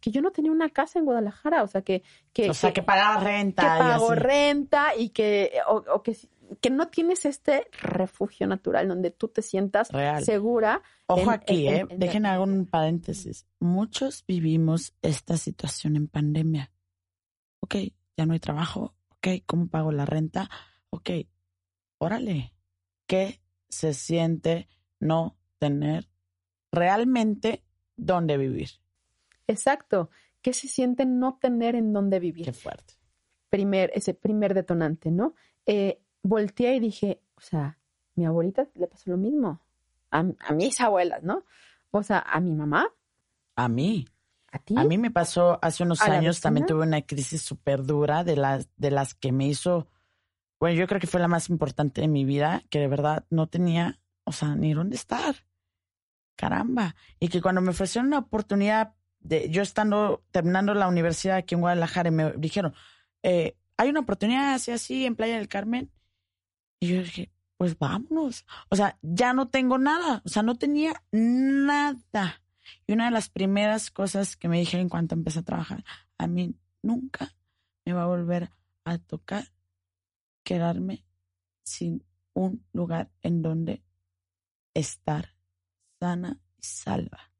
que yo no tenía una casa en Guadalajara, o sea, que... que
o sea, que, pagaba renta.
Que pago renta y que, o que que no tienes este refugio natural donde tú te sientas segura.
Ojo aquí, ¿eh? Dejen hago un paréntesis. Muchos vivimos esta situación en pandemia. Ok, ya no hay trabajo. Ok, ¿cómo pago la renta? Ok, órale. ¿Qué se siente no tener realmente dónde vivir?
Exacto. ¿Qué se siente no tener en dónde vivir?
Qué fuerte.
Primer, ese primer detonante, ¿no? Eh, volteé y dije, o sea, mi abuelita le pasó lo mismo. A, mis abuelas, ¿no? O sea, a mi mamá.
A mí.
¿A ti?
A mí me pasó hace unos años, también tuve una crisis súper dura de las, de las que me hizo bueno, yo creo que fue la más importante de mi vida, que de verdad no tenía, o sea, ni dónde estar. Caramba. Y que cuando me ofrecieron una oportunidad de yo estando terminando la universidad aquí en Guadalajara y me dijeron, eh, hay una oportunidad así, así en Playa del Carmen. Y yo dije, pues vámonos. O sea, ya no tengo nada. O sea, no tenía nada. Y una de las primeras cosas que me dijeron en cuanto empecé a trabajar, a mí nunca me va a volver a tocar quedarme sin un lugar en donde estar sana y salva.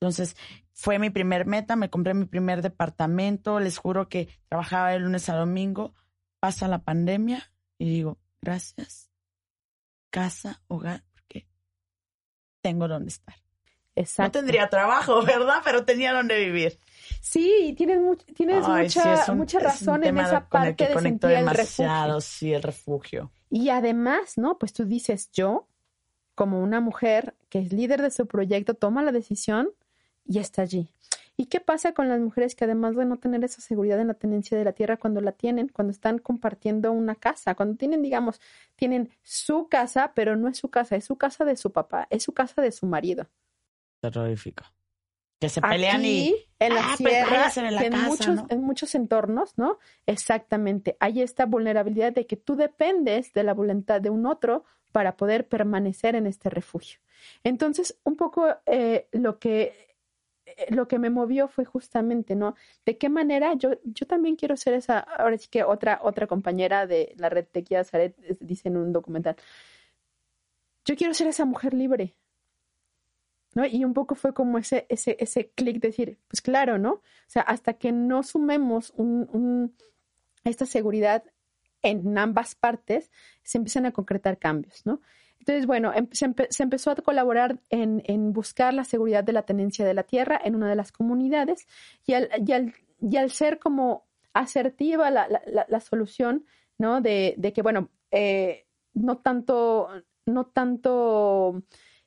Entonces, fue mi primer meta, me compré mi primer departamento, les juro que trabajaba de lunes a domingo, pasa la pandemia y digo, gracias, casa, hogar, porque tengo donde estar.
Exacto.
No tendría trabajo, ¿verdad? Pero tenía donde vivir.
Sí, tienes, tienes mucha, mucha razón en esa parte de sentir el refugio.
Sí, el refugio.
Y además, ¿no? Pues tú dices, yo, como una mujer que es líder de su proyecto, toma la decisión y está allí. ¿Y qué pasa con las mujeres que además de no tener esa seguridad en la tenencia de la tierra cuando la tienen, cuando están compartiendo una casa, cuando tienen, digamos, tienen su casa, pero no es su casa, es su casa de su papá, es su casa de su marido?
Terrorífico. Que se pelean y
en la
ah, pues
sierra,
en, la
en
casa,
muchos
¿no?
en muchos entornos, ¿no? Exactamente. Hay esta vulnerabilidad de que tú dependes de la voluntad de un otro para poder permanecer en este refugio. Entonces, un poco eh, lo que lo que me movió fue justamente, ¿no? De qué manera yo, yo también quiero ser esa, ahora sí que otra, otra compañera de la red Tequila Zaret eh, dice en un documental, yo quiero ser esa mujer libre, ¿no? Y un poco fue como ese, ese, ese clic de decir, pues claro, ¿no? O sea, hasta que no sumemos un, esta seguridad en ambas partes, se empiezan a concretar cambios, ¿no? Entonces, bueno, em, se, se, empezó a colaborar en, buscar la seguridad de la tenencia de la tierra en una de las comunidades y al, ser como asertiva la solución, ¿no? De, de que, bueno, eh, no tanto, no tanto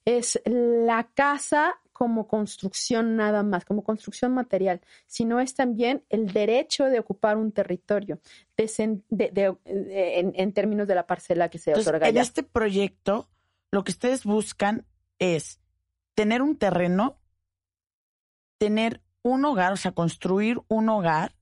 es la casa como construcción nada más, como construcción material, sino es también el derecho de ocupar un territorio de, de, de, en, en, términos de la parcela que se
Entonces,
otorga.
En
ya.
este proyecto, lo que ustedes buscan es tener un terreno, tener un hogar, o sea, construir un hogar.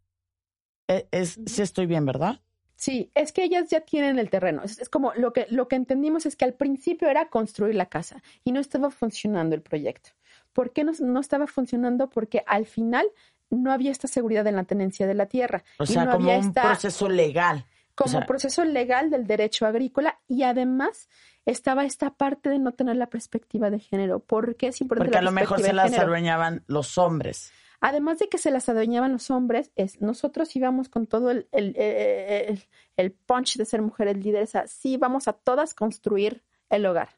Es, es si estoy bien, ¿verdad?
Sí, es que ellas ya tienen el terreno. Es, es, como lo que, lo que entendimos es que al principio era construir la casa y no estaba funcionando el proyecto. ¿Por qué no, no estaba funcionando? Porque al final no había esta seguridad en la tenencia de la tierra.
O sea,
y no
como
había
un proceso legal.
Como
o sea,
proceso legal del derecho agrícola y además estaba esta parte de no tener la perspectiva de género. ¿Por qué es importante
Porque
la
a lo mejor se las adueñaban los hombres.
Además de que se las adueñaban los hombres, es, nosotros íbamos con todo el, el, el, el punch de ser mujeres líderes. Sí, vamos a todas construir el hogar.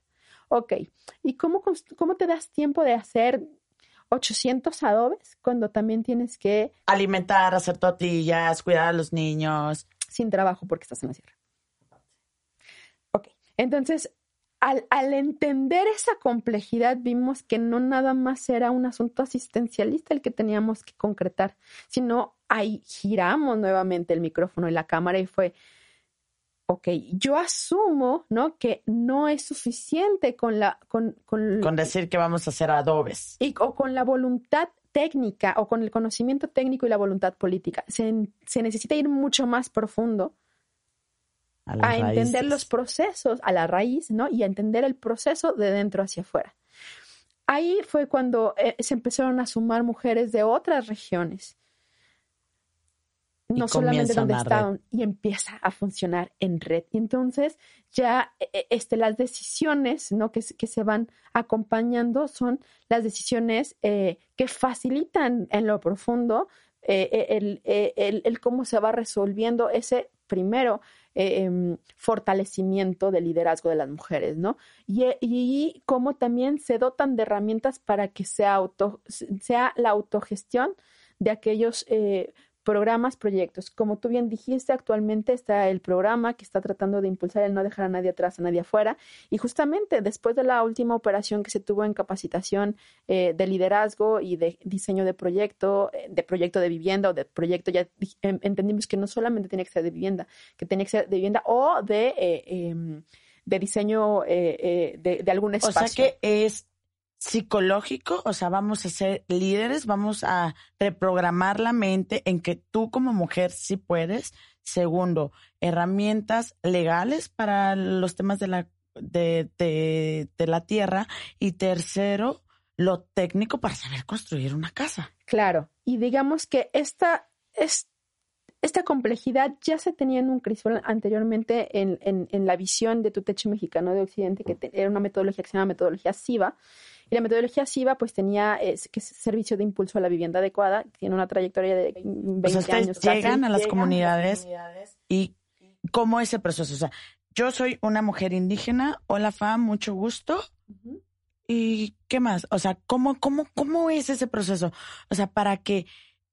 Ok, ¿y cómo, cómo te das tiempo de hacer 800 adobes cuando también tienes que...
Alimentar, hacer tortillas, cuidar a los niños.
Sin trabajo porque estás en la sierra. Ok, entonces, al, al, entender esa complejidad, vimos que no nada más era un asunto asistencialista el que teníamos que concretar, sino ahí giramos nuevamente el micrófono y la cámara y fue, ok, yo asumo, ¿no? Que no es suficiente con la... Con, con,
con decir que vamos a hacer adobes.
Y, o con la voluntad técnica o con el conocimiento técnico y la voluntad política. Se, se necesita ir mucho más profundo
a,
a entender los procesos, a la raíz, ¿no? Y a entender el proceso de dentro hacia afuera. Ahí fue cuando eh, se empezaron a sumar mujeres de otras regiones no y solamente donde estaban y empieza a funcionar en red. Y entonces ya este, las decisiones ¿no? que, que se van acompañando son las decisiones eh, que facilitan en lo profundo eh, el, el, el, cómo se va resolviendo ese primero eh, fortalecimiento del liderazgo de las mujeres, ¿no? Y, y, cómo también se dotan de herramientas para que sea, auto, sea la autogestión de aquellos programas, proyectos. Como tú bien dijiste, actualmente está el programa que está tratando de impulsar el no dejar a nadie atrás, a nadie afuera. Y justamente después de la última operación que se tuvo en capacitación eh, de liderazgo y de diseño de proyecto, eh, de proyecto de vivienda o de proyecto, ya em, entendimos que no solamente tiene que ser de vivienda, que tiene que ser de vivienda o de, eh, em, de diseño de, de algún espacio.
O sea que es psicológico, o sea, vamos a ser líderes, vamos a reprogramar la mente en que tú como mujer sí puedes. Segundo, herramientas legales para los temas de la, de, la tierra. Y tercero, lo técnico para saber construir una casa.
Claro, y digamos que esta, es, esta complejidad ya se tenía en un crisol anteriormente en, en, en, la visión de tu techo mexicano de Occidente, que era una metodología que se llama metodología SIVA, y la metodología SIVA pues tenía que es servicio de impulso a la vivienda adecuada, tiene una trayectoria de 20
o sea,
años.
Llegan, a, las comunidades y cómo es ese proceso. O sea, yo soy una mujer indígena, hola Fa, mucho gusto. ¿Y qué más? O sea, ¿cómo, cómo, cómo es ese proceso? O sea, para que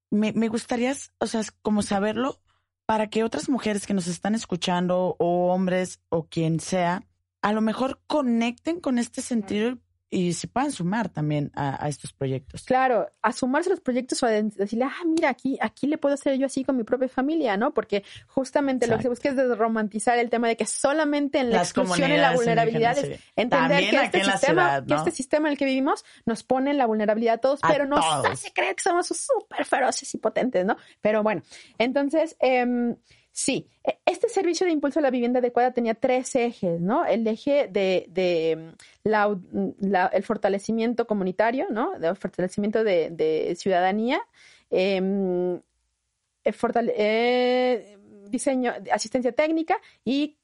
me, me gustaría, o sea, como saberlo, para que otras mujeres que nos están escuchando, o hombres, o quien sea, a lo mejor conecten con este sentido y se puedan sumar también a, estos proyectos.
Claro, a sumarse a los proyectos o a decirle, ah, mira, aquí, aquí le puedo hacer yo así con mi propia familia, ¿no? Porque justamente lo que se busca es desromantizar el tema de que solamente en la exclusión y la vulnerabilidad es entender que este, sistema, que este sistema en el que vivimos nos pone en la vulnerabilidad a todos, pero nos hace creer que somos súper feroces y potentes, ¿no? Pero bueno, entonces, eh, Sí, e, este servicio de impulso a la vivienda adecuada tenía tres ejes, ¿no? El eje de, mm, mm, el fortalecimiento comunitario, ¿no? El fortalecimiento de, ciudadanía, eh, eh, diseño, asistencia técnica y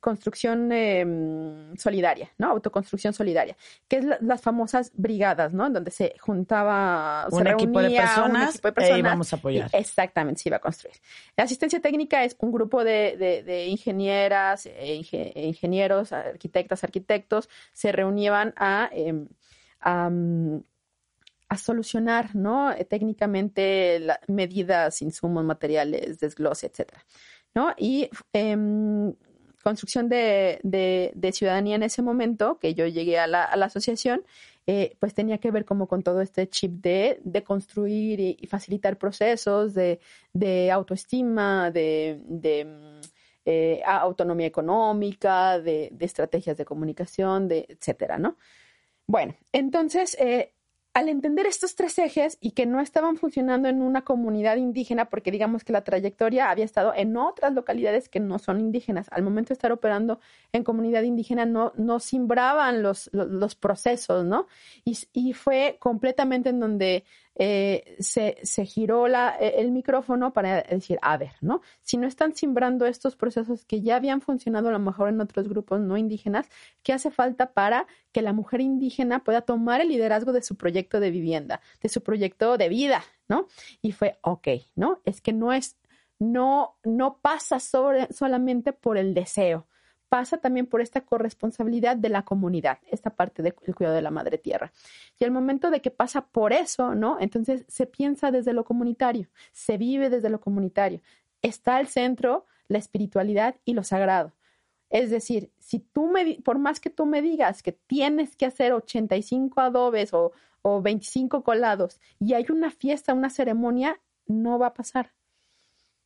construcción em, solidaria, ¿no? Autoconstrucción solidaria, que es las famosas brigadas, ¿no? Donde se juntaba,
un, equipo, de personas, un e íbamos a apoyar.
exactamente, se iba a construir. La asistencia técnica es un grupo de, ingenieras, e ingenieros, arquitectas, arquitectos, se reunían a... Em, mm, solucionar, ¿no? Eh, técnicamente medidas, insumos, materiales, desglose, etcétera, ¿no? Y em, construcción de, de, ciudadanía en ese momento, que yo llegué a la, asociación, eh, pues tenía que ver como con todo este chip de, de construir y, facilitar procesos de, de autoestima, de, de eh, autonomía económica, de, estrategias de comunicación, de etcétera, ¿no? Bueno, entonces al entender estos tres ejes y que no estaban funcionando en una comunidad indígena, porque digamos que la trayectoria había estado en otras localidades que no son indígenas, al momento de estar operando en comunidad indígena no, no simbraban los, los, procesos, ¿no? Y, y, fue completamente en donde eh, se, se, giró la, e, el micrófono para decir, a ver, ¿no? Si no están simbrando estos procesos que ya habían funcionado a lo mejor en otros grupos no indígenas, ¿qué hace falta para que la mujer indígena pueda tomar el liderazgo de su proyecto de vivienda, de su proyecto de vida, ¿no? Y fue, ok, ¿no? Es que no es, no, no pasa solamente por el deseo, pasa también por esta corresponsabilidad de la comunidad, esta parte del cuidado de la madre tierra. Y el momento de que pasa por eso, ¿no? Entonces se piensa desde lo comunitario, se vive desde lo comunitario. Está al centro la espiritualidad y lo sagrado. Es decir, si tú me, por más que tú me digas que tienes que hacer 85 adobes o, o 25 colados y hay una fiesta, una ceremonia, no va a pasar.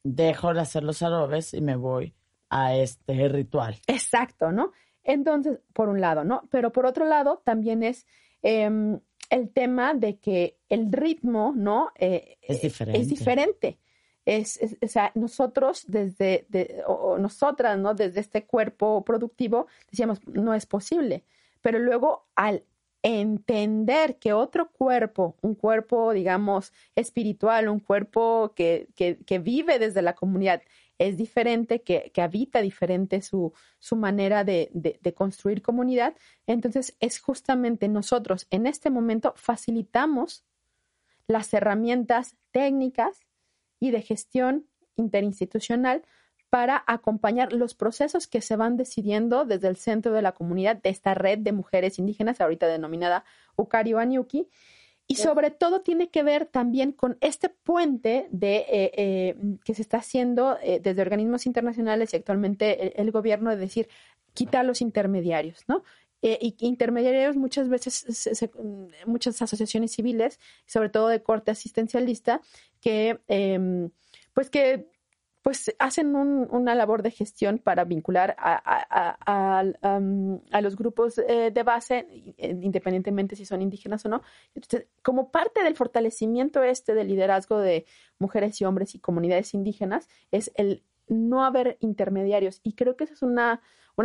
Dejo de hacer los adobes y me voy a este ritual.
Exacto, ¿no? Entonces, por un lado, ¿no? Pero por otro lado, también es em, el tema de que el ritmo, ¿no?
Eh, es diferente.
Es diferente. Es, o sea, nosotros desde, o nosotras, ¿no? Desde este cuerpo productivo, decíamos, no es posible. Pero luego, al entender que otro cuerpo, un cuerpo, digamos, espiritual, un cuerpo que, que, que vive desde la comunidad, es diferente, que, habita diferente su, su manera de, construir comunidad. Entonces, es justamente nosotros en este momento facilitamos las herramientas técnicas y de gestión interinstitucional para acompañar los procesos que se van decidiendo desde el centro de la comunidad de esta red de mujeres indígenas, ahorita denominada Ukari Banyuki, y sobre todo tiene que ver también con este puente de, eh, eh, que se está haciendo eh, desde organismos internacionales y actualmente el, gobierno de decir, quitar los intermediarios, ¿no? y intermediarios muchas veces, muchas asociaciones civiles, sobre todo de corte asistencialista, que em, pues que pues hacen una labor de gestión para vincular a, los grupos eh, de base, eh, independientemente si son indígenas o no. Entonces, como parte del fortalecimiento este del liderazgo de mujeres y hombres y comunidades indígenas, es el no haber intermediarios. Y creo que esa es una,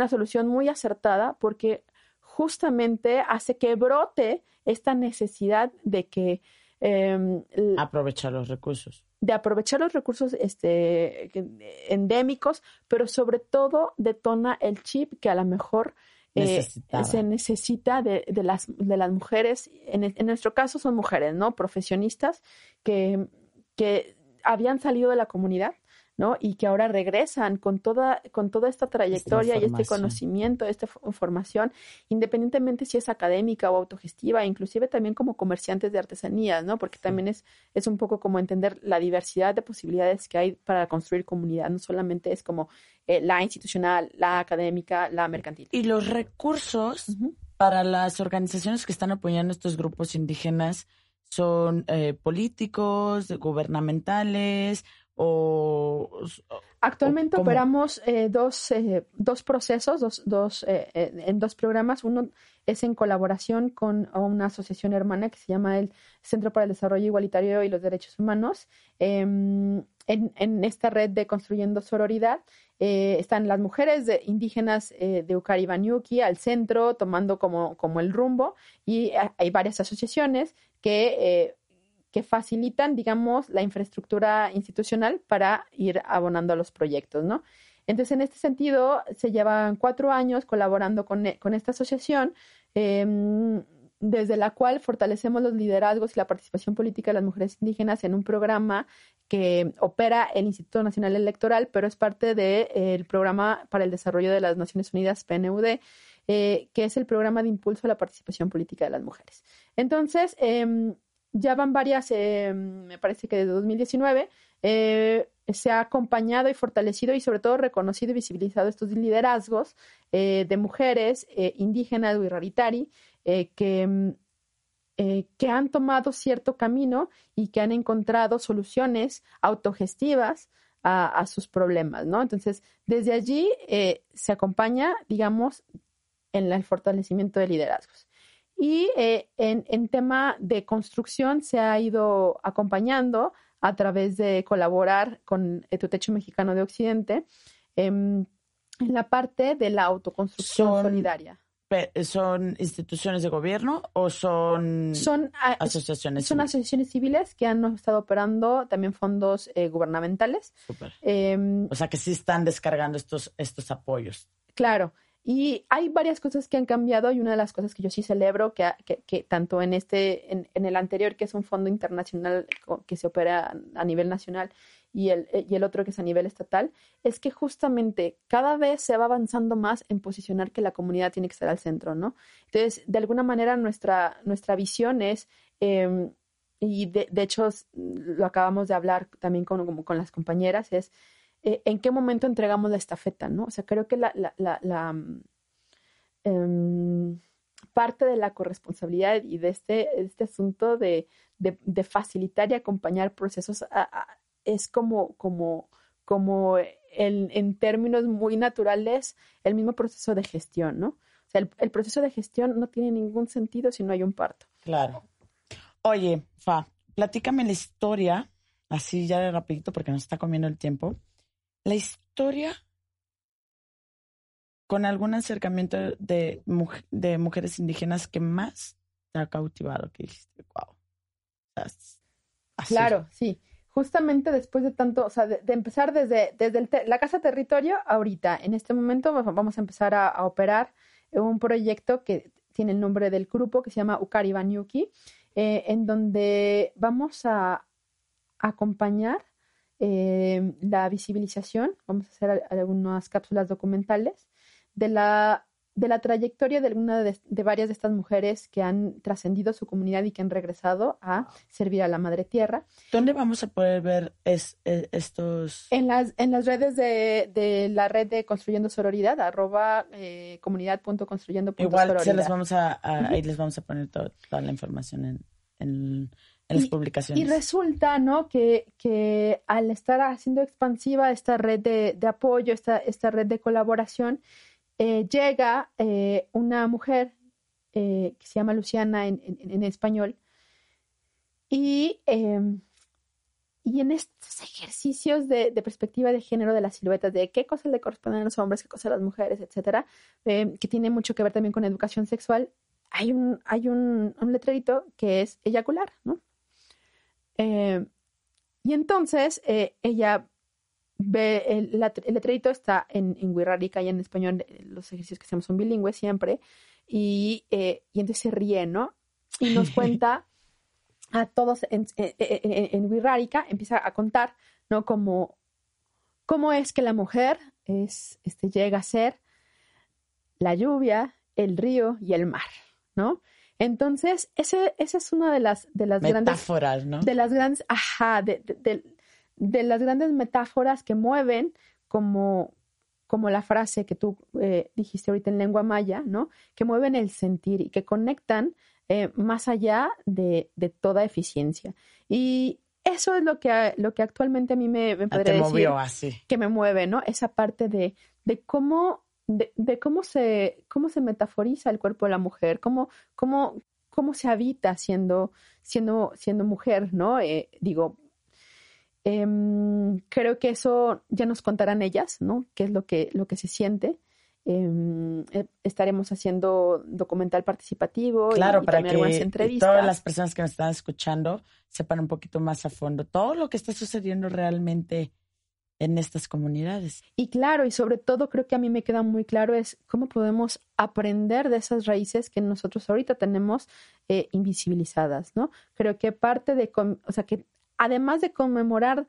solución muy acertada porque justamente hace que brote esta necesidad de que...
Eh, aprovechar los recursos
de aprovechar los recursos este, endémicos, pero sobre todo detona el chip que a lo mejor eh, se necesita de, de, las, de las mujeres, en, en, nuestro caso son mujeres, ¿no? Profesionistas que, que habían salido de la comunidad ¿no? Y que ahora regresan con toda, con toda esta trayectoria y este conocimiento, esta formación, independientemente si es académica o autogestiva, inclusive también como comerciantes de artesanías, ¿no? Porque también es, es un poco como entender la diversidad de posibilidades que hay para construir comunidad, no solamente es como eh, la institucional, la académica, la mercantil.
Y los recursos para las organizaciones que están apoyando estos grupos indígenas son eh, políticos, gubernamentales o,
Actualmente operamos eh, dos, eh, dos procesos, dos, dos, eh, en dos programas. Uno es en colaboración con una asociación hermana que se llama el Centro para el Desarrollo Igualitario y los Derechos Humanos. Em, en, en, esta red de Construyendo Sororidad están las mujeres de, indígenas de Ucaribaniuki al centro, tomando como, como el rumbo, y hay varias asociaciones que que facilitan, digamos, la infraestructura institucional para ir abonando a los proyectos, ¿no? Entonces, en este sentido, se llevan cuatro años colaborando con, e, esta asociación, em, desde la cual fortalecemos los liderazgos y la participación política de las mujeres indígenas en un programa que opera el Instituto Nacional Electoral, pero es parte del eh, programa para el desarrollo de las Naciones Unidas, PNUD, eh, que es el programa de impulso a la participación política de las mujeres. Entonces, em, ya van varias, eh, me parece que desde 2019, eh, se ha acompañado y fortalecido y sobre todo reconocido y visibilizado estos liderazgos eh, de mujeres indígenas o raritari que, mm, que han tomado cierto camino y que han encontrado soluciones autogestivas a, sus problemas, ¿no? Entonces, desde allí se acompaña, digamos, en el fortalecimiento de liderazgos. Y eh, en, tema de construcción se ha ido acompañando a través de colaborar con el Techo Mexicano de Occidente em, en la parte de la autoconstrucción solidaria.
¿Son instituciones de gobierno o son,
son
asociaciones
Son
civiles?
asociaciones civiles que han estado operando también fondos eh, gubernamentales.
Em, o sea que sí están descargando estos, estos apoyos.
Claro. Y hay varias cosas que han cambiado y una de las cosas que yo sí celebro, que, que, tanto en este, en, el anterior, que es un fondo internacional que se opera a nivel nacional, y el, y el otro que es a nivel estatal, es que justamente cada vez se va avanzando más en posicionar que la comunidad tiene que estar al centro, ¿no? Entonces, de alguna manera nuestra, nuestra visión es... Em, y de, de, hecho lo acabamos de hablar también con, con las compañeras, es eh, en qué momento entregamos la estafeta, ¿no? O sea, creo que la, la, mm, em, parte de la corresponsabilidad y de este, este asunto de, facilitar y acompañar procesos es como, como, como en términos muy naturales el mismo proceso de gestión, ¿no? O sea, el, el, proceso de gestión no tiene ningún sentido si no hay un parto.
Claro. Oye, Fa, platícame la historia, así ya de rapidito porque nos está comiendo el tiempo, la historia con algún acercamiento de, mujeres indígenas que más te ha cautivado, que dijiste, wow.
Claro, sí. Justamente después de tanto, o sea, de, empezar desde, desde la Casa Territorio, ahorita, en este momento vamos a empezar a, operar un proyecto que tiene el nombre del grupo, que se llama Ukari Banyuki, eh, en donde vamos a acompañar eh, la visibilización, vamos a hacer algunas cápsulas documentales, de la de la trayectoria de alguna de, de varias de estas mujeres que han trascendido su comunidad y que han regresado a servir a la Madre Tierra.
¿Dónde vamos a poder ver es- eh, estos?
En las, en las redes de, de la red de Construyendo Sororidad, arroba eh, comunidad.construyendo
Igual se les vamos a, a-
Ujú.
ahí les vamos a poner to- toda la información en, en, en las
Y-
publicaciones.
Y resulta, ¿no? Que, que al estar haciendo expansiva esta red de, de apoyo, esta, esta red de colaboración, eh, llega eh, una mujer eh, que se llama Luciana en, en- en español y, eh, y en estos ejercicios de, de perspectiva de género de las siluetas, de qué cosas le corresponden a los hombres, qué cosas a las mujeres, etcétera, eh, que tiene mucho que ver también con educación sexual, hay un, hay un, un letrerito que es eyacular, ¿no? Eh, y entonces eh, ella ve, el, la- el letrerito está en, en Wirrárica y en español, eh, los ejercicios que hacemos son bilingües siempre, y, eh, y entonces se ríe, ¿no? Y nos *laughs* cuenta a todos en, en Wirrárica, empieza a contar, ¿no? Como, cómo es que la mujer es, este, llega a ser la lluvia, el río y el mar, ¿no? Entonces, ese, esa es una de las, de las grandes
Metáforas, ¿no?
de las grandes, ajá, de, de- de- de las grandes metáforas que mueven como, como la frase que tú eh, dijiste ahorita en lengua maya, ¿no? Que mueven el sentir y que conectan eh, más allá de, de toda eficiencia. Y eso es lo que, lo que actualmente a mí me, me podría
te
decir
movió así.
que me mueve, ¿no? Esa parte de, de cómo, de, de cómo se, cómo se metaforiza el cuerpo de la mujer, cómo, cómo, cómo se habita siendo, siendo, siendo mujer, ¿no? Eh, digo, em, creo que eso ya nos contarán ellas, ¿no? Qué es lo que, lo que se siente. Em, eh, estaremos haciendo documental participativo
Claro,
y,
para
también algunas
que
entrevistas.
todas las personas que me están escuchando sepan un poquito más a fondo todo lo que está sucediendo realmente en estas comunidades.
Y claro, y sobre todo creo que a mí me queda muy claro es cómo podemos aprender de esas raíces que nosotros ahorita tenemos eh, invisibilizadas, ¿no? Creo que parte de, o sea, que además de conmemorar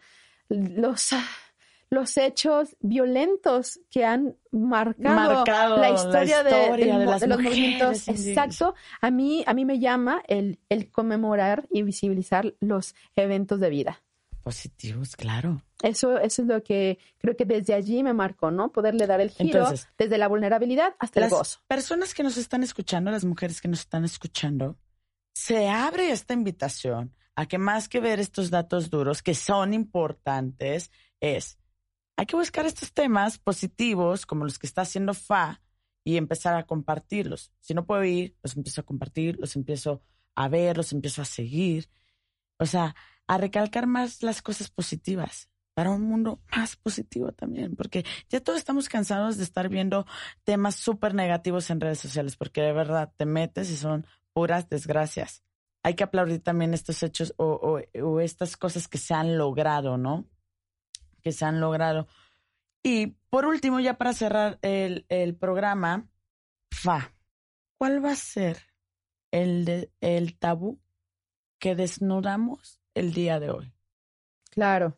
los, *laughs* los hechos violentos que han marcado,
Marcado
la historia, de-
historia de las
los
mujeres
movimientos, exacto, a mí, a mí me llama el, el conmemorar y visibilizar los eventos de vida.
Positivos, claro.
Eso, eso es lo que creo que desde allí me marcó, ¿no? Poderle dar el giro
Entonces,
desde la vulnerabilidad hasta el
Las
gozo.
personas que nos están escuchando, las mujeres que nos están escuchando, se abre esta invitación a que más que ver estos datos duros que son importantes, es hay que buscar estos temas positivos como los que está haciendo FA y empezar a compartirlos. Si no puedo ir, los empiezo a compartir, los empiezo a ver, los empiezo a seguir. O sea, a recalcar más las cosas positivas para un mundo más positivo también, porque ya todos estamos cansados de estar viendo temas súper negativos en redes sociales, porque de verdad te metes y son puras desgracias. Hay que aplaudir también estos hechos o, estas cosas que se han logrado, ¿no? Que se han logrado. Y por último, ya para cerrar el, programa, fa, ¿cuál va a ser el tabú que desnudamos el día de hoy?
Claro.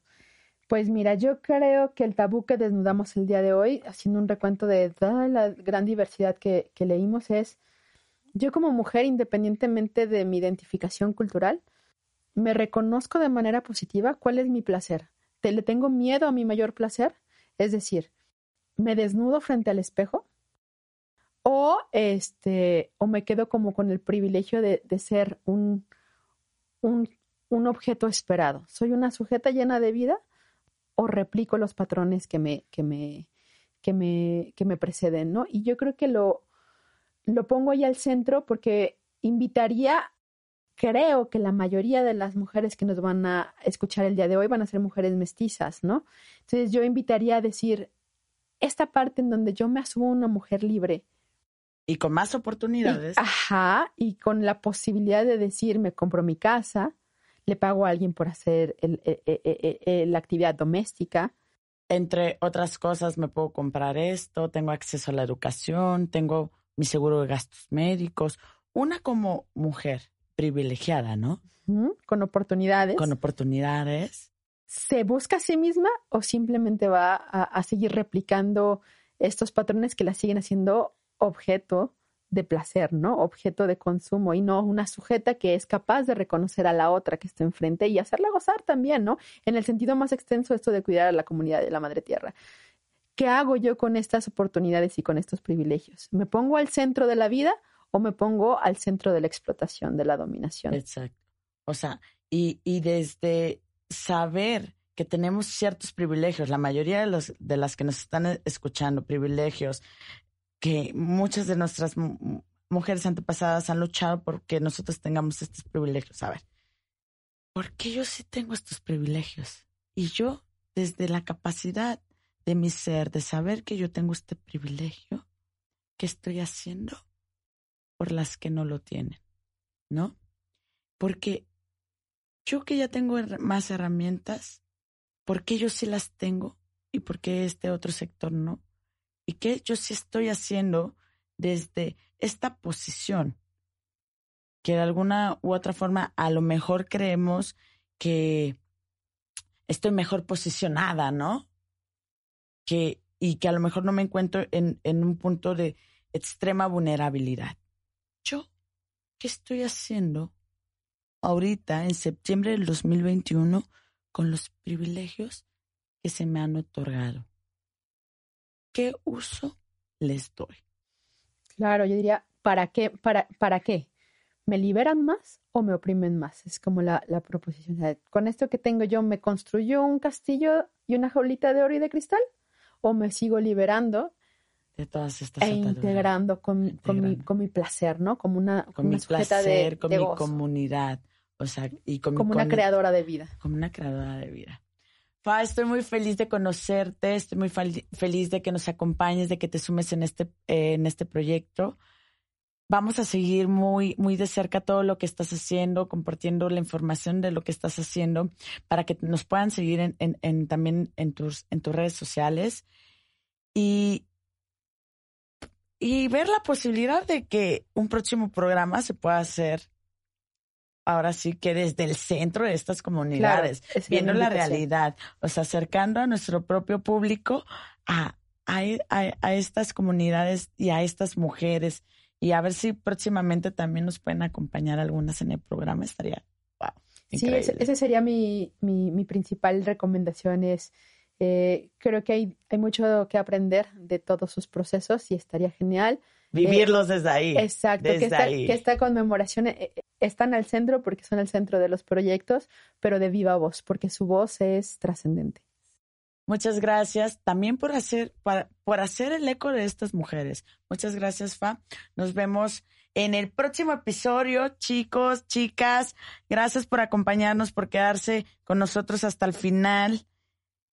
Pues mira, yo creo que el tabú que desnudamos el día de hoy, haciendo un recuento de toda la gran diversidad que, leímos, es yo como mujer, independientemente de mi identificación cultural, me reconozco de manera positiva cuál es mi placer. ¿Te, ¿Le tengo miedo a mi mayor placer? Es decir, ¿me desnudo frente al espejo? O, este, o me quedo como con el privilegio de, de ser un, un, un objeto esperado. ¿Soy una sujeta llena de vida o replico los patrones que me, que me, que me, que me preceden? ¿no? Y yo creo que lo, lo pongo ahí al centro porque invitaría, creo que la mayoría de las mujeres que nos van a escuchar el día de hoy van a ser mujeres mestizas, ¿no? Entonces yo invitaría a decir, esta parte en donde yo me asumo una mujer libre,
Y con más
y-
oportunidades.
ajá, y con la posibilidad de decir, me compro mi casa, le pago a alguien por hacer el- eh, eh, eh, la actividad doméstica.
entre otras cosas, me puedo comprar esto, tengo acceso a la educación, tengo mi seguro de gastos médicos. Una como mujer privilegiada, ¿no?
con oportunidades.
Con oportunidades.
¿Se busca a sí misma o simplemente va a, a seguir replicando estos patrones que la siguen haciendo objeto de placer, ¿no? Objeto de consumo y no una sujeta que es capaz de reconocer a la otra que está enfrente y hacerla gozar también, ¿no? En el sentido más extenso esto de cuidar a la comunidad de la madre tierra. ¿Qué hago yo con estas oportunidades y con estos privilegios? ¿Me pongo al centro de la vida o me pongo al centro de la explotación, de la dominación?
Exacto. O sea, y, y desde saber que tenemos ciertos privilegios, la mayoría de, los, de las que nos están escuchando, privilegios, que muchas de nuestras mujeres antepasadas han luchado porque nosotros tengamos estos privilegios. A ver, ¿por qué yo sí tengo estos privilegios? Y yo, desde la capacidad de mi ser, de saber que yo tengo este privilegio, ¿qué estoy haciendo por las que no lo tienen? ¿No? Porque yo que ya tengo más herramientas, ¿por qué yo sí las tengo y por qué este otro sector no? Y qué yo sí estoy haciendo desde esta posición, que de alguna u otra forma a lo mejor creemos que estoy mejor posicionada, ¿no? Que, y que a lo mejor no me encuentro en, en un punto de extrema vulnerabilidad. Yo, ¿qué estoy haciendo ahorita, en septiembre del 2021, con los privilegios que se me han otorgado? ¿Qué uso les doy?
Claro, yo diría, ¿para qué? ¿Para, para qué? ¿Me liberan más o me oprimen más? Es como la, la proposición. Con esto que tengo yo, ¿me construyo un castillo y una jaulita de oro y de cristal? ¿O me sigo liberando
de todas estas
e integrando con, con, mi, con, mi, placer, ¿no? Como una,
con mi placer, con mi comunidad, o sea, y con
como una creadora de vida.
Como una creadora de vida. Fa, estoy muy feliz de conocerte, estoy muy feliz de que nos acompañes, de que te sumes en este, en este proyecto. Vamos a seguir muy, muy de cerca todo lo que estás haciendo, compartiendo la información de lo que estás haciendo para que nos puedan seguir en, en, también en tus, en tus redes sociales y, y ver la posibilidad de que un próximo programa se pueda hacer ahora sí que desde el centro de estas comunidades, viendo la realidad, o sea, acercando a nuestro propio público a, a, estas comunidades y a estas mujeres. Y a ver si próximamente también nos pueden acompañar algunas en el programa. Estaría, wow.
Sí, esa sería mi, mi, mi principal recomendación. Es, eh, creo que hay, hay mucho que aprender de todos sus procesos y estaría genial
Vivirlos desde ahí.
Exacto, que, esta, que esta conmemoración eh, eh, están al centro porque son el centro de los proyectos, pero de viva voz, porque su voz es trascendente.
Muchas gracias también por hacer, por hacer el eco de estas mujeres. Muchas gracias, Fa. Nos vemos en el próximo episodio, chicos, chicas. Gracias por acompañarnos, por quedarse con nosotros hasta el final.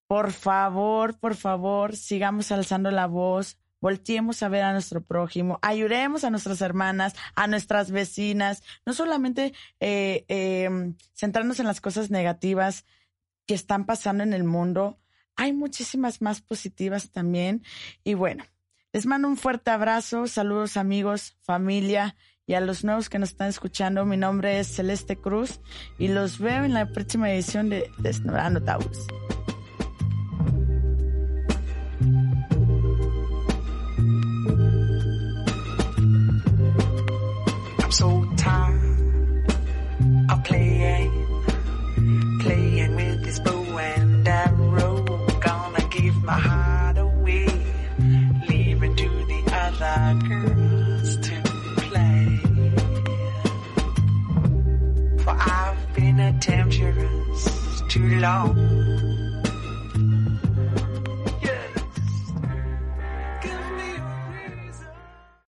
Por favor, por favor, sigamos alzando la voz volteemos a ver a nuestro prójimo, ayudemos a nuestras hermanas, a nuestras vecinas, no solamente eh, em, centrarnos en las cosas negativas que están pasando en el mundo, hay muchísimas más positivas también. Y bueno, les mando un fuerte abrazo, saludos amigos, familia y a los nuevos que nos están escuchando. Mi nombre es Celeste Cruz y los veo en la próxima edición de Desnudando Tabús. My heart away, leave it to the other girls to play. For I've been a temptress too long.